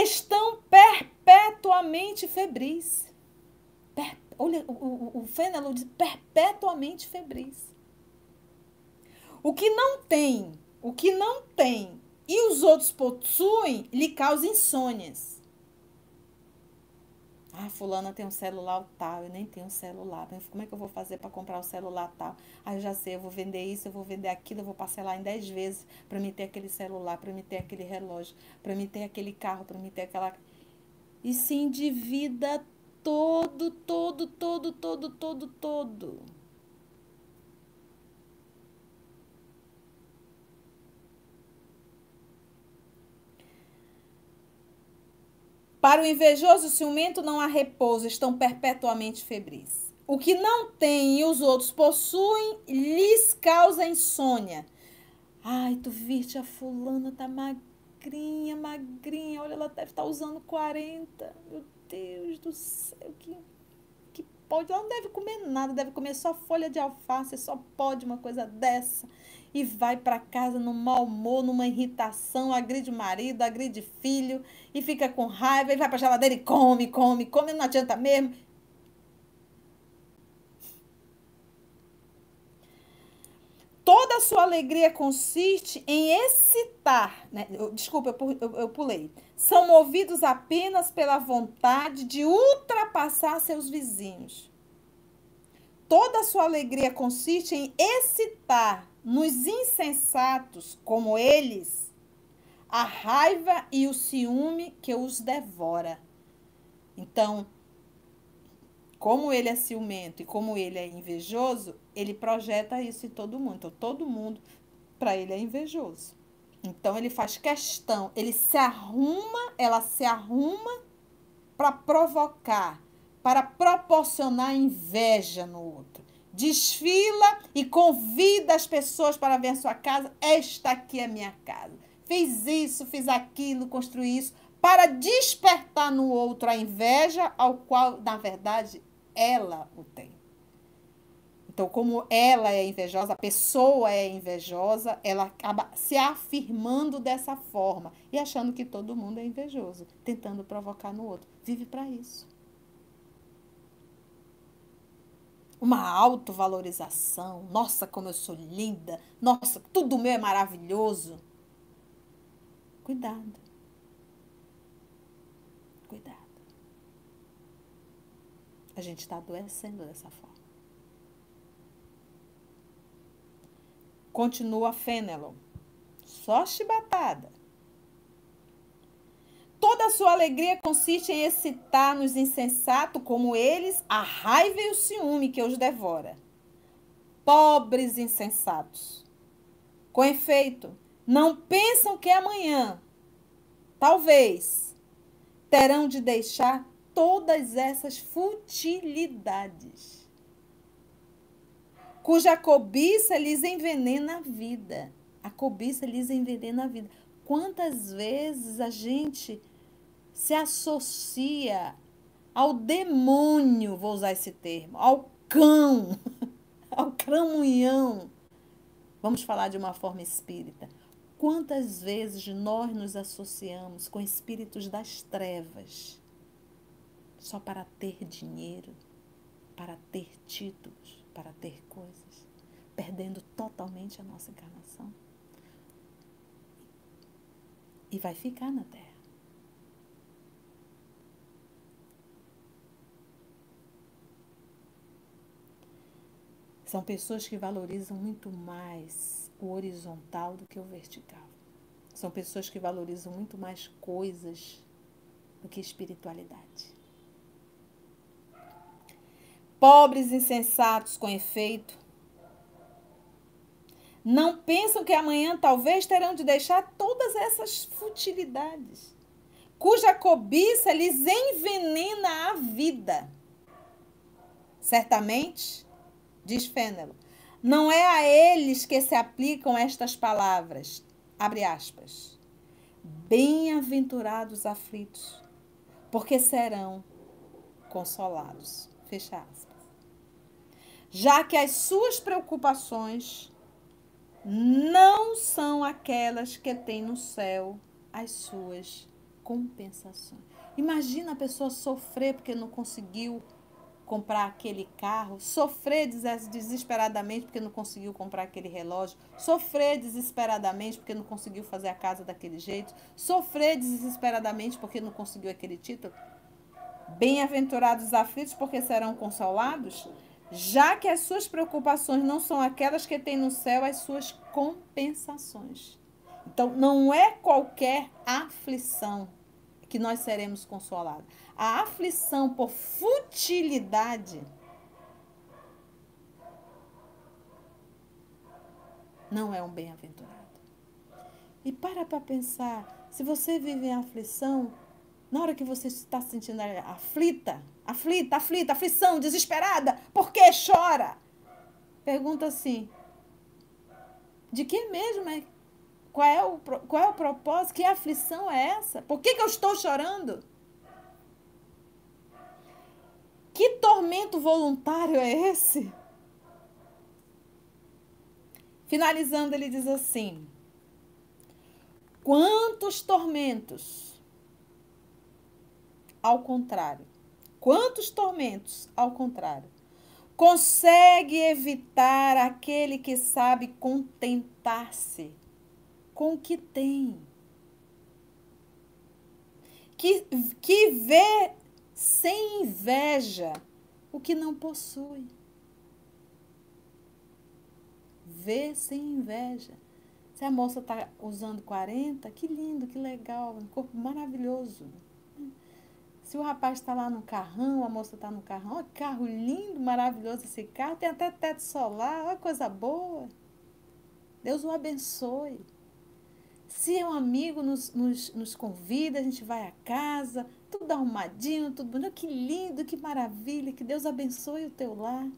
estão perpetuamente febris. Per, olha, o, o, o diz perpetuamente febris. O que não tem, o que não tem e os outros possuem, lhe causa insônias. Ah, fulana tem um celular tal, eu nem tenho um celular. Como é que eu vou fazer para comprar o um celular tal? Ah, eu já sei, eu vou vender isso, eu vou vender aquilo, eu vou parcelar em 10 vezes para me ter aquele celular, para me ter aquele relógio, para me ter aquele carro, para me ter aquela. E se endivida todo, todo, todo, todo, todo, todo. Para o invejoso e ciumento não há repouso, estão perpetuamente febris. O que não tem e os outros possuem, lhes causa insônia. Ai, tu viste a fulana tá magrinha, magrinha. Olha, ela deve estar tá usando 40. Meu Deus do céu, que, que pode. Ela não deve comer nada, deve comer só folha de alface, só pode uma coisa dessa e vai para casa no mau humor, numa irritação, agride o marido, agride filho e fica com raiva e vai para a geladeira e come, come, come, não adianta mesmo. Toda a sua alegria consiste em excitar, né? desculpa, eu, eu, eu pulei. São movidos apenas pela vontade de ultrapassar seus vizinhos. Toda a sua alegria consiste em excitar nos insensatos como eles a raiva e o ciúme que os devora. Então, como ele é ciumento e como ele é invejoso, ele projeta isso em todo mundo. Então, todo mundo, para ele, é invejoso. Então, ele faz questão, ele se arruma, ela se arruma para provocar, para proporcionar inveja no outro desfila e convida as pessoas para ver sua casa. Esta aqui é a minha casa. Fiz isso, fiz aquilo, construí isso, para despertar no outro a inveja, ao qual, na verdade, ela o tem. Então, como ela é invejosa, a pessoa é invejosa, ela acaba se afirmando dessa forma e achando que todo mundo é invejoso, tentando provocar no outro. Vive para isso. Uma autovalorização. Nossa, como eu sou linda. Nossa, tudo meu é maravilhoso. Cuidado. Cuidado. A gente está adoecendo dessa forma. Continua Fenelon. Só chibatada. Toda a sua alegria consiste em excitar nos insensatos como eles a raiva e o ciúme que os devora. Pobres insensatos. Com efeito, não pensam que amanhã, talvez, terão de deixar todas essas futilidades, cuja cobiça lhes envenena a vida. A cobiça lhes envenena a vida. Quantas vezes a gente se associa ao demônio, vou usar esse termo, ao cão, ao cramunhão. Vamos falar de uma forma espírita. Quantas vezes nós nos associamos com espíritos das trevas só para ter dinheiro, para ter títulos, para ter coisas, perdendo totalmente a nossa encarnação? E vai ficar na terra. São pessoas que valorizam muito mais o horizontal do que o vertical. São pessoas que valorizam muito mais coisas do que espiritualidade. Pobres insensatos com efeito, não pensam que amanhã talvez terão de deixar todas essas futilidades, cuja cobiça lhes envenena a vida. Certamente, diz Fênelo. Não é a eles que se aplicam estas palavras. Abre aspas. Bem-aventurados aflitos, porque serão consolados. Fecha aspas. Já que as suas preocupações não são aquelas que tem no céu as suas compensações. Imagina a pessoa sofrer porque não conseguiu comprar aquele carro, sofrer desesperadamente porque não conseguiu comprar aquele relógio, sofrer desesperadamente porque não conseguiu fazer a casa daquele jeito, sofrer desesperadamente porque não conseguiu aquele título. Bem-aventurados os aflitos, porque serão consolados, já que as suas preocupações não são aquelas que têm no céu as suas compensações. Então, não é qualquer aflição que nós seremos consolados. A aflição por futilidade não é um bem-aventurado. E para para pensar, se você vive em aflição, na hora que você está se sentindo aflita, aflita, aflita, aflição, desesperada, por que chora? Pergunta assim: de que mesmo é qual é o, qual é o propósito? Que aflição é essa? Por que, que eu estou chorando? Que tormento voluntário é esse? Finalizando, ele diz assim: Quantos tormentos? Ao contrário. Quantos tormentos? Ao contrário. Consegue evitar aquele que sabe contentar-se com o que tem. Que, que vê sem inveja o que não possui. Vê sem inveja. Se a moça está usando 40, que lindo, que legal, um corpo maravilhoso. Se o rapaz está lá no carrão, a moça está no carrão, olha que carro lindo, maravilhoso esse carro, tem até teto solar, olha coisa boa. Deus o abençoe. Se um amigo nos, nos, nos convida, a gente vai à casa, tudo arrumadinho, tudo bonito. Que lindo, que maravilha, que Deus abençoe o teu lar.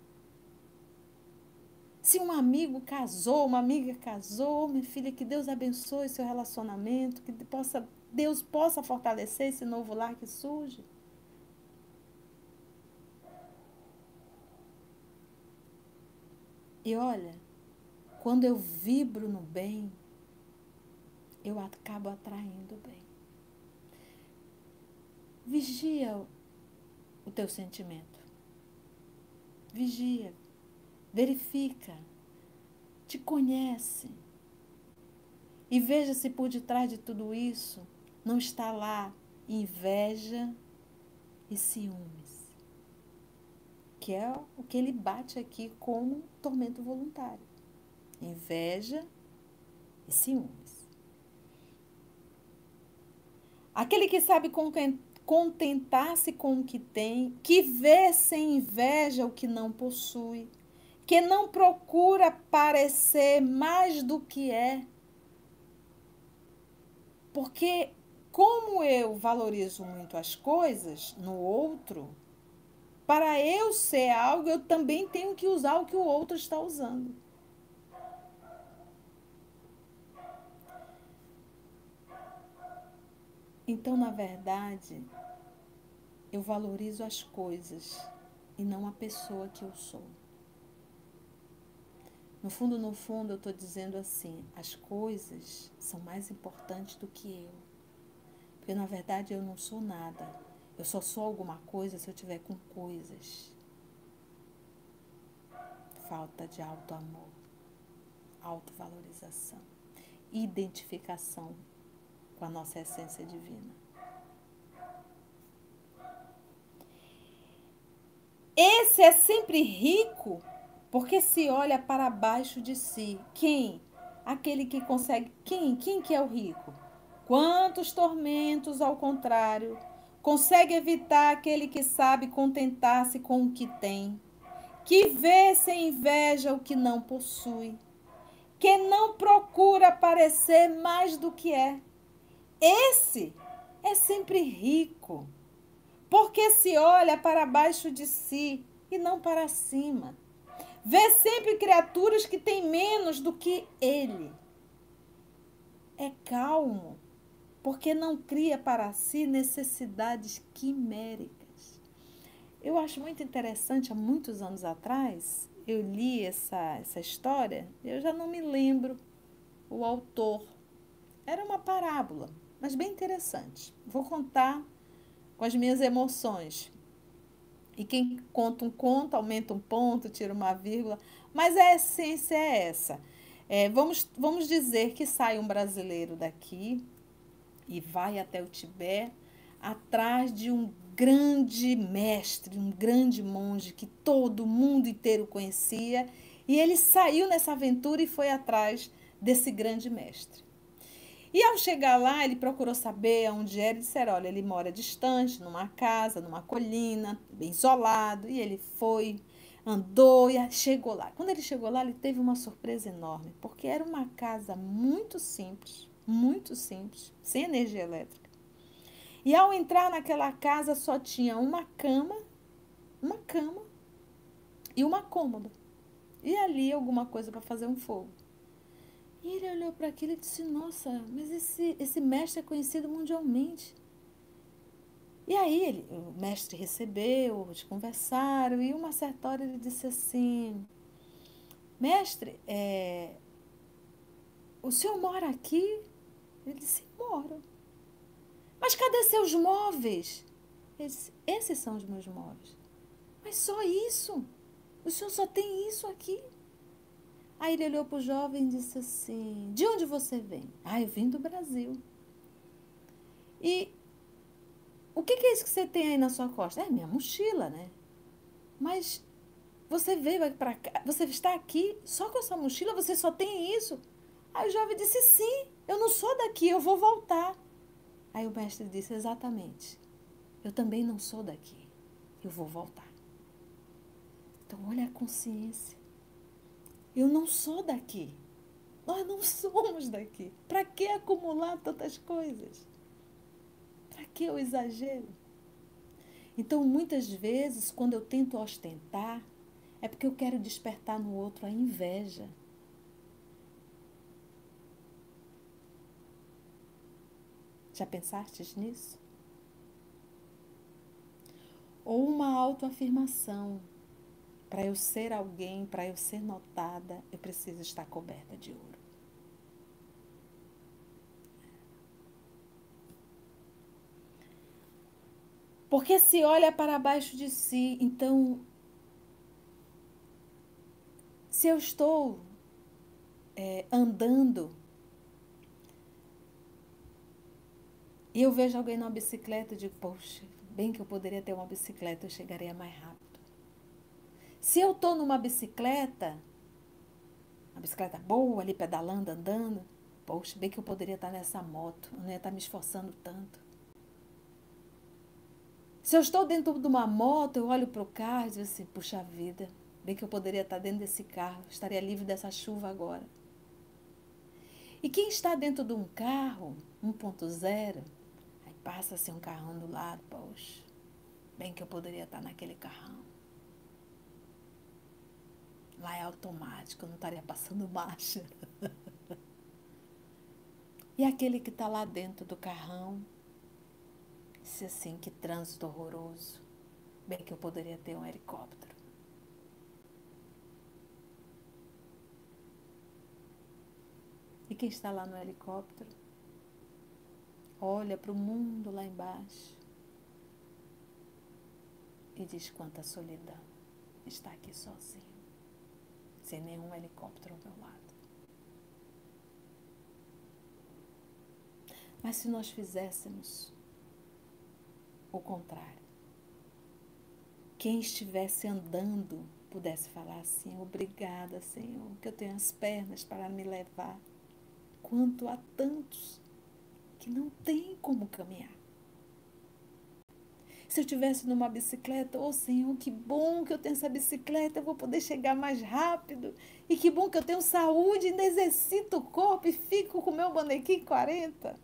Se um amigo casou, uma amiga casou, minha filha, que Deus abençoe seu relacionamento, que possa, Deus possa fortalecer esse novo lar que surge. E olha, quando eu vibro no bem, eu acabo atraindo bem. Vigia o teu sentimento. Vigia, verifica, te conhece. E veja se por detrás de tudo isso não está lá inveja e ciúmes. Que é o que ele bate aqui como tormento voluntário. Inveja e ciúmes. Aquele que sabe contentar-se com o que tem, que vê sem inveja o que não possui, que não procura parecer mais do que é. Porque, como eu valorizo muito as coisas no outro, para eu ser algo, eu também tenho que usar o que o outro está usando. Então, na verdade, eu valorizo as coisas e não a pessoa que eu sou. No fundo, no fundo, eu estou dizendo assim: as coisas são mais importantes do que eu. Porque na verdade eu não sou nada. Eu só sou alguma coisa se eu tiver com coisas. Falta de auto-amor, autovalorização, identificação com a nossa essência divina. Esse é sempre rico porque se olha para baixo de si. Quem? Aquele que consegue. Quem? Quem que é o rico? Quantos tormentos, ao contrário, consegue evitar aquele que sabe contentar-se com o que tem, que vê sem inveja o que não possui, que não procura parecer mais do que é esse é sempre rico, porque se olha para baixo de si e não para cima. Vê sempre criaturas que têm menos do que ele. É calmo, porque não cria para si necessidades quiméricas. Eu acho muito interessante, há muitos anos atrás, eu li essa, essa história, eu já não me lembro o autor. Era uma parábola, mas bem interessante. Vou contar com as minhas emoções. E quem conta um conto, aumenta um ponto, tira uma vírgula. Mas a essência é essa. É, vamos, vamos dizer que sai um brasileiro daqui e vai até o Tibete atrás de um grande mestre, um grande monge que todo mundo inteiro conhecia, e ele saiu nessa aventura e foi atrás desse grande mestre. E ao chegar lá, ele procurou saber onde era e disseram: olha, ele mora distante, numa casa, numa colina, bem isolado. E ele foi, andou e chegou lá. Quando ele chegou lá, ele teve uma surpresa enorme, porque era uma casa muito simples, muito simples, sem energia elétrica e ao entrar naquela casa só tinha uma cama, uma cama e uma cômoda. E ali alguma coisa para fazer um fogo. E ele olhou para aquilo e disse: Nossa, mas esse, esse mestre é conhecido mundialmente. E aí ele, o mestre recebeu, eles conversaram, e uma certa hora ele disse assim: Mestre, é, o senhor mora aqui? Ele disse: Moro. Mas cadê seus móveis? Ele disse, esses são os meus móveis. Mas só isso? O senhor só tem isso aqui? Aí ele olhou para o jovem e disse assim: De onde você vem? Ah, eu vim do Brasil. E o que, que é isso que você tem aí na sua costa? É minha mochila, né? Mas você veio para cá, você está aqui só com essa mochila, você só tem isso? Aí o jovem disse: Sim, eu não sou daqui, eu vou voltar. Aí o mestre disse: Exatamente. Eu também não sou daqui. Eu vou voltar. Então, olha a consciência. Eu não sou daqui. Nós não somos daqui. Para que acumular tantas coisas? Para que o exagero? Então, muitas vezes, quando eu tento ostentar, é porque eu quero despertar no outro a inveja. Já pensastes nisso? Ou uma autoafirmação. Para eu ser alguém, para eu ser notada, eu preciso estar coberta de ouro. Porque se olha para baixo de si, então, se eu estou é, andando E eu vejo alguém numa bicicleta e digo, poxa, bem que eu poderia ter uma bicicleta, eu chegaria mais rápido. Se eu estou numa bicicleta, uma bicicleta boa, ali pedalando, andando, poxa, bem que eu poderia estar nessa moto, eu não ia estar me esforçando tanto. Se eu estou dentro de uma moto, eu olho para o carro e digo assim, puxa vida, bem que eu poderia estar dentro desse carro, estaria livre dessa chuva agora. E quem está dentro de um carro 1.0, Passa assim um carrão do lado, poxa, bem que eu poderia estar naquele carrão. Lá é automático, eu não estaria passando marcha. e aquele que está lá dentro do carrão, disse assim, que trânsito horroroso. Bem que eu poderia ter um helicóptero. E quem está lá no helicóptero? olha para o mundo lá embaixo e diz quanta solidão está aqui sozinho, sem nenhum helicóptero ao meu lado. Mas se nós fizéssemos o contrário, quem estivesse andando pudesse falar assim: Obrigada, Senhor, que eu tenho as pernas para me levar. Quanto a tantos que não tem como caminhar. Se eu tivesse numa bicicleta, ô oh, Senhor, que bom que eu tenho essa bicicleta, eu vou poder chegar mais rápido. E que bom que eu tenho saúde, ainda exercito o corpo e fico com o meu bonequim 40.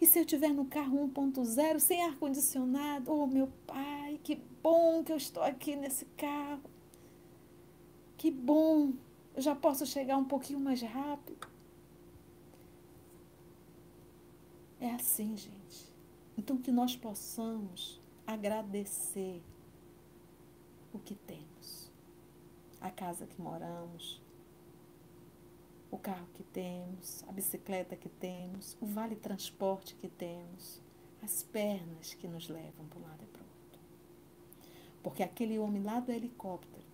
E se eu estiver no carro 1.0, sem ar-condicionado, oh meu pai, que bom que eu estou aqui nesse carro. Que bom, eu já posso chegar um pouquinho mais rápido. É assim, gente. Então, que nós possamos agradecer o que temos. A casa que moramos, o carro que temos, a bicicleta que temos, o vale transporte que temos, as pernas que nos levam para um lado e para o outro. Porque aquele homem lá do helicóptero,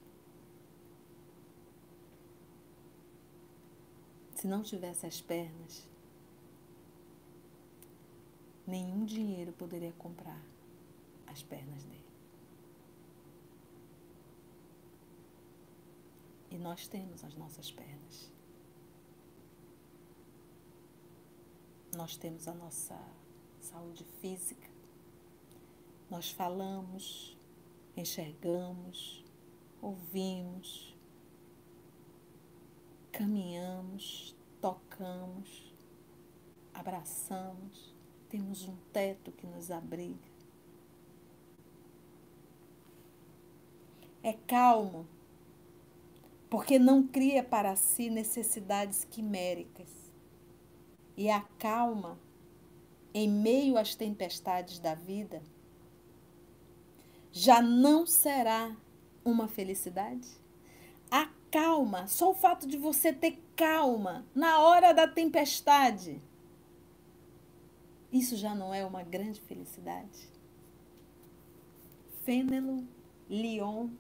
se não tivesse as pernas, nenhum dinheiro poderia comprar as pernas dele. E nós temos as nossas pernas. Nós temos a nossa saúde física. Nós falamos, enxergamos, ouvimos, caminhamos, tocamos, abraçamos, temos um teto que nos abriga. É calmo, porque não cria para si necessidades quiméricas e acalma em meio às tempestades da vida, já não será uma felicidade? A calma, só o fato de você ter calma na hora da tempestade, isso já não é uma grande felicidade? Fênelon, Lyon,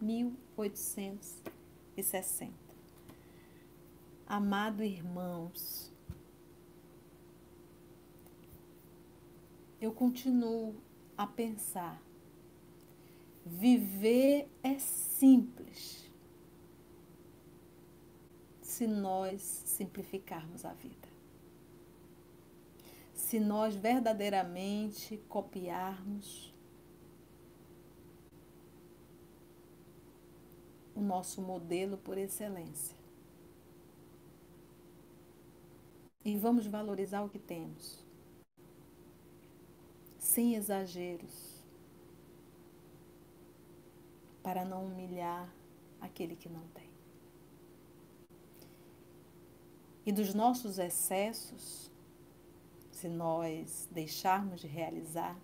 1860. Amado irmãos, eu continuo a pensar. Viver é simples se nós simplificarmos a vida. Se nós verdadeiramente copiarmos o nosso modelo por excelência. E vamos valorizar o que temos sem exageros, para não humilhar aquele que não tem. E dos nossos excessos, se nós deixarmos de realizar,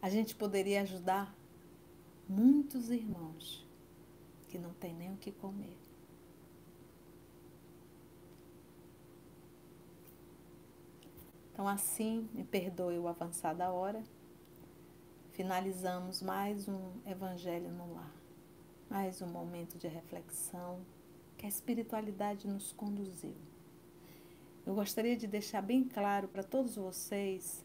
a gente poderia ajudar muitos irmãos que não têm nem o que comer. Então, assim, me perdoe o avançar da hora, finalizamos mais um Evangelho no Lar, mais um momento de reflexão que a espiritualidade nos conduziu. Eu gostaria de deixar bem claro para todos vocês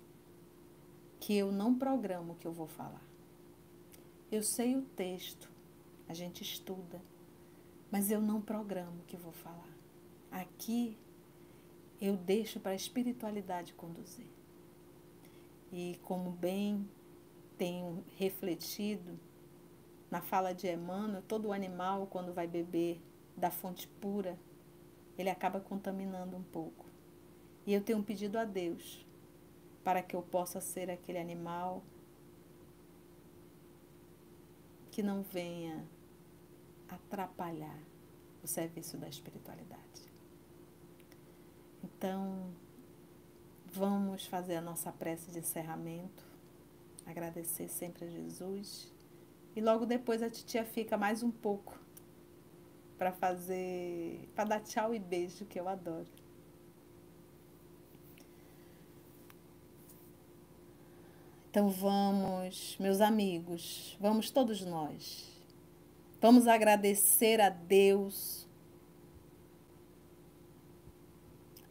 que eu não programo o que eu vou falar. Eu sei o texto, a gente estuda, mas eu não programo o que vou falar. Aqui eu deixo para a espiritualidade conduzir. E como bem tenho refletido na fala de Emmanuel, todo animal, quando vai beber da fonte pura, ele acaba contaminando um pouco. E eu tenho pedido a Deus para que eu possa ser aquele animal que não venha atrapalhar o serviço da espiritualidade. Então, vamos fazer a nossa prece de encerramento, agradecer sempre a Jesus. E logo depois a titia fica mais um pouco para fazer, para dar tchau e beijo, que eu adoro. Então vamos, meus amigos, vamos todos nós. Vamos agradecer a Deus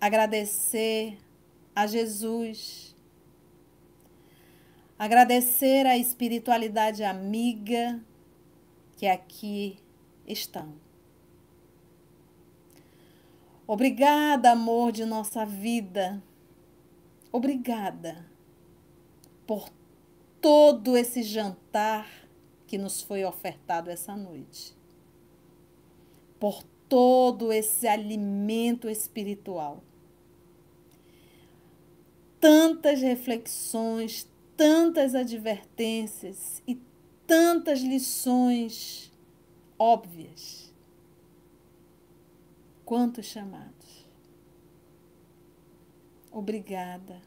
agradecer a Jesus, agradecer a espiritualidade amiga que aqui estão. Obrigada, amor de nossa vida. Obrigada por todo esse jantar que nos foi ofertado essa noite. Por todo esse alimento espiritual tantas reflexões, tantas advertências e tantas lições óbvias. Quantos chamados. Obrigada,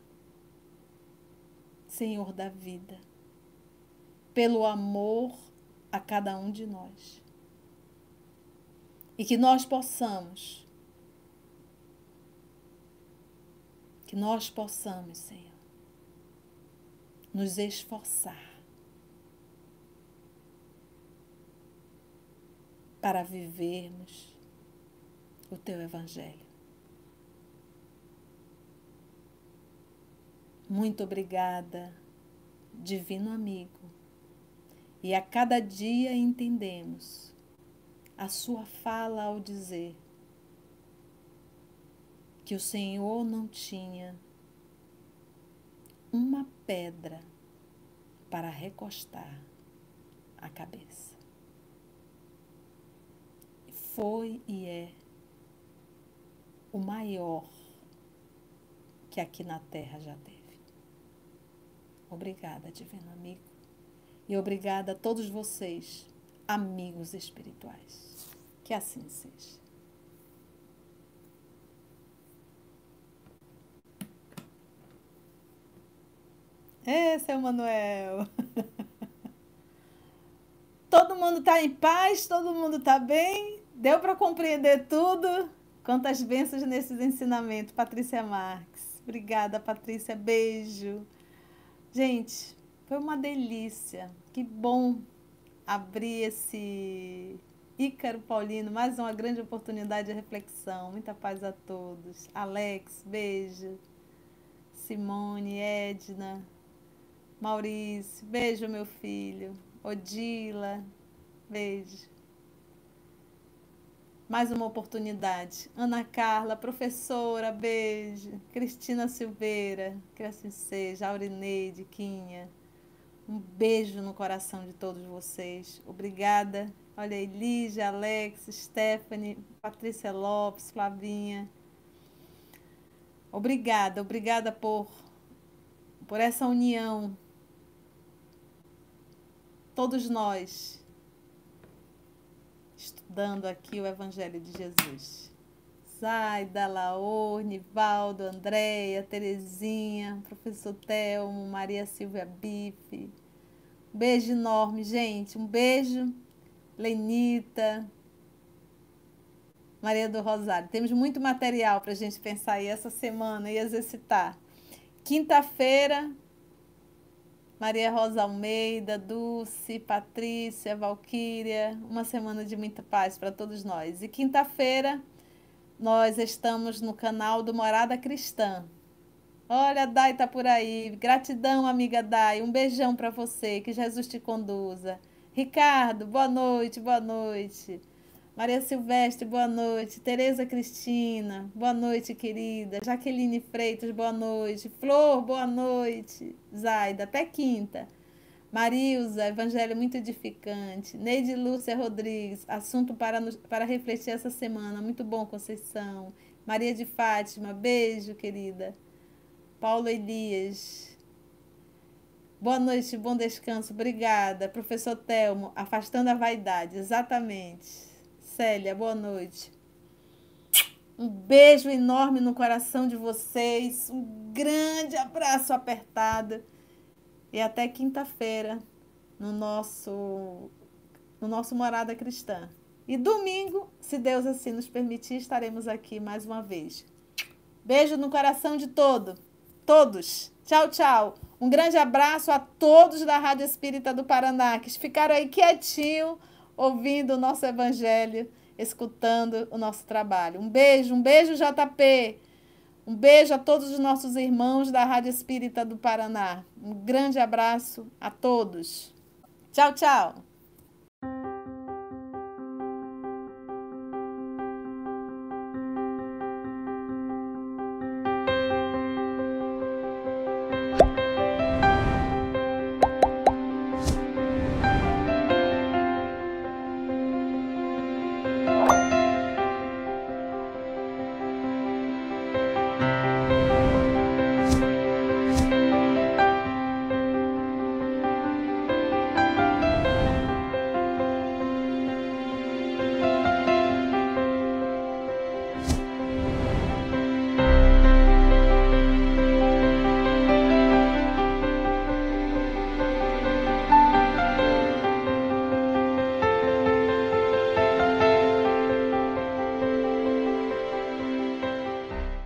Senhor da vida, pelo amor a cada um de nós. E que nós possamos, que nós possamos, Senhor, nos esforçar para vivermos o teu Evangelho. Muito obrigada, Divino Amigo. E a cada dia entendemos a Sua fala ao dizer que o Senhor não tinha uma pedra para recostar a cabeça. Foi e é o maior que aqui na terra já teve. Obrigada, divino amigo. E obrigada a todos vocês, amigos espirituais. Que assim seja. Esse é o Manuel. todo mundo está em paz, todo mundo está bem. Deu para compreender tudo? Quantas bênçãos nesses ensinamentos, Patrícia Marques. Obrigada, Patrícia. Beijo. Gente, foi uma delícia. Que bom abrir esse Ícaro Paulino, mais uma grande oportunidade de reflexão. Muita paz a todos. Alex, beijo. Simone, Edna, Maurício, beijo, meu filho. Odila, beijo. Mais uma oportunidade. Ana Carla, professora, beijo. Cristina Silveira, que assim seja. Aurineide, Quinha. Um beijo no coração de todos vocês. Obrigada. Olha Lígia, Alex, Stephanie, Patrícia Lopes, Flavinha. Obrigada, obrigada por, por essa união todos nós estudando aqui o Evangelho de Jesus. Zaida, Laor, Nivaldo, Andréia, Terezinha, professor Telmo, Maria Silvia Bife. Um beijo enorme, gente. Um beijo, Lenita, Maria do Rosário. Temos muito material para a gente pensar aí essa semana e exercitar. Quinta-feira, Maria Rosa Almeida, Dulce, Patrícia, Valquíria, uma semana de muita paz para todos nós. E quinta-feira nós estamos no canal do Morada Cristã. Olha, a Dai tá por aí. Gratidão, amiga Dai. Um beijão para você. Que Jesus te conduza. Ricardo, boa noite, boa noite. Maria Silvestre, boa noite. Tereza Cristina, boa noite, querida. Jaqueline Freitas, boa noite. Flor, boa noite. Zaida, até quinta. Marilza, Evangelho muito edificante. Neide Lúcia Rodrigues, assunto para, para refletir essa semana. Muito bom, Conceição. Maria de Fátima, beijo, querida. Paulo Elias. Boa noite, bom descanso. Obrigada. Professor Telmo, afastando a vaidade. Exatamente. Célia, boa noite. Um beijo enorme no coração de vocês, um grande abraço apertado e até quinta-feira no nosso no nosso Morada Cristã. E domingo, se Deus assim nos permitir, estaremos aqui mais uma vez. Beijo no coração de todo, todos. Tchau, tchau. Um grande abraço a todos da Rádio Espírita do Paraná que ficaram aí quietinho ouvindo o nosso evangelho, escutando o nosso trabalho. Um beijo, um beijo, JP. Um beijo a todos os nossos irmãos da Rádio Espírita do Paraná. Um grande abraço a todos. Tchau, tchau.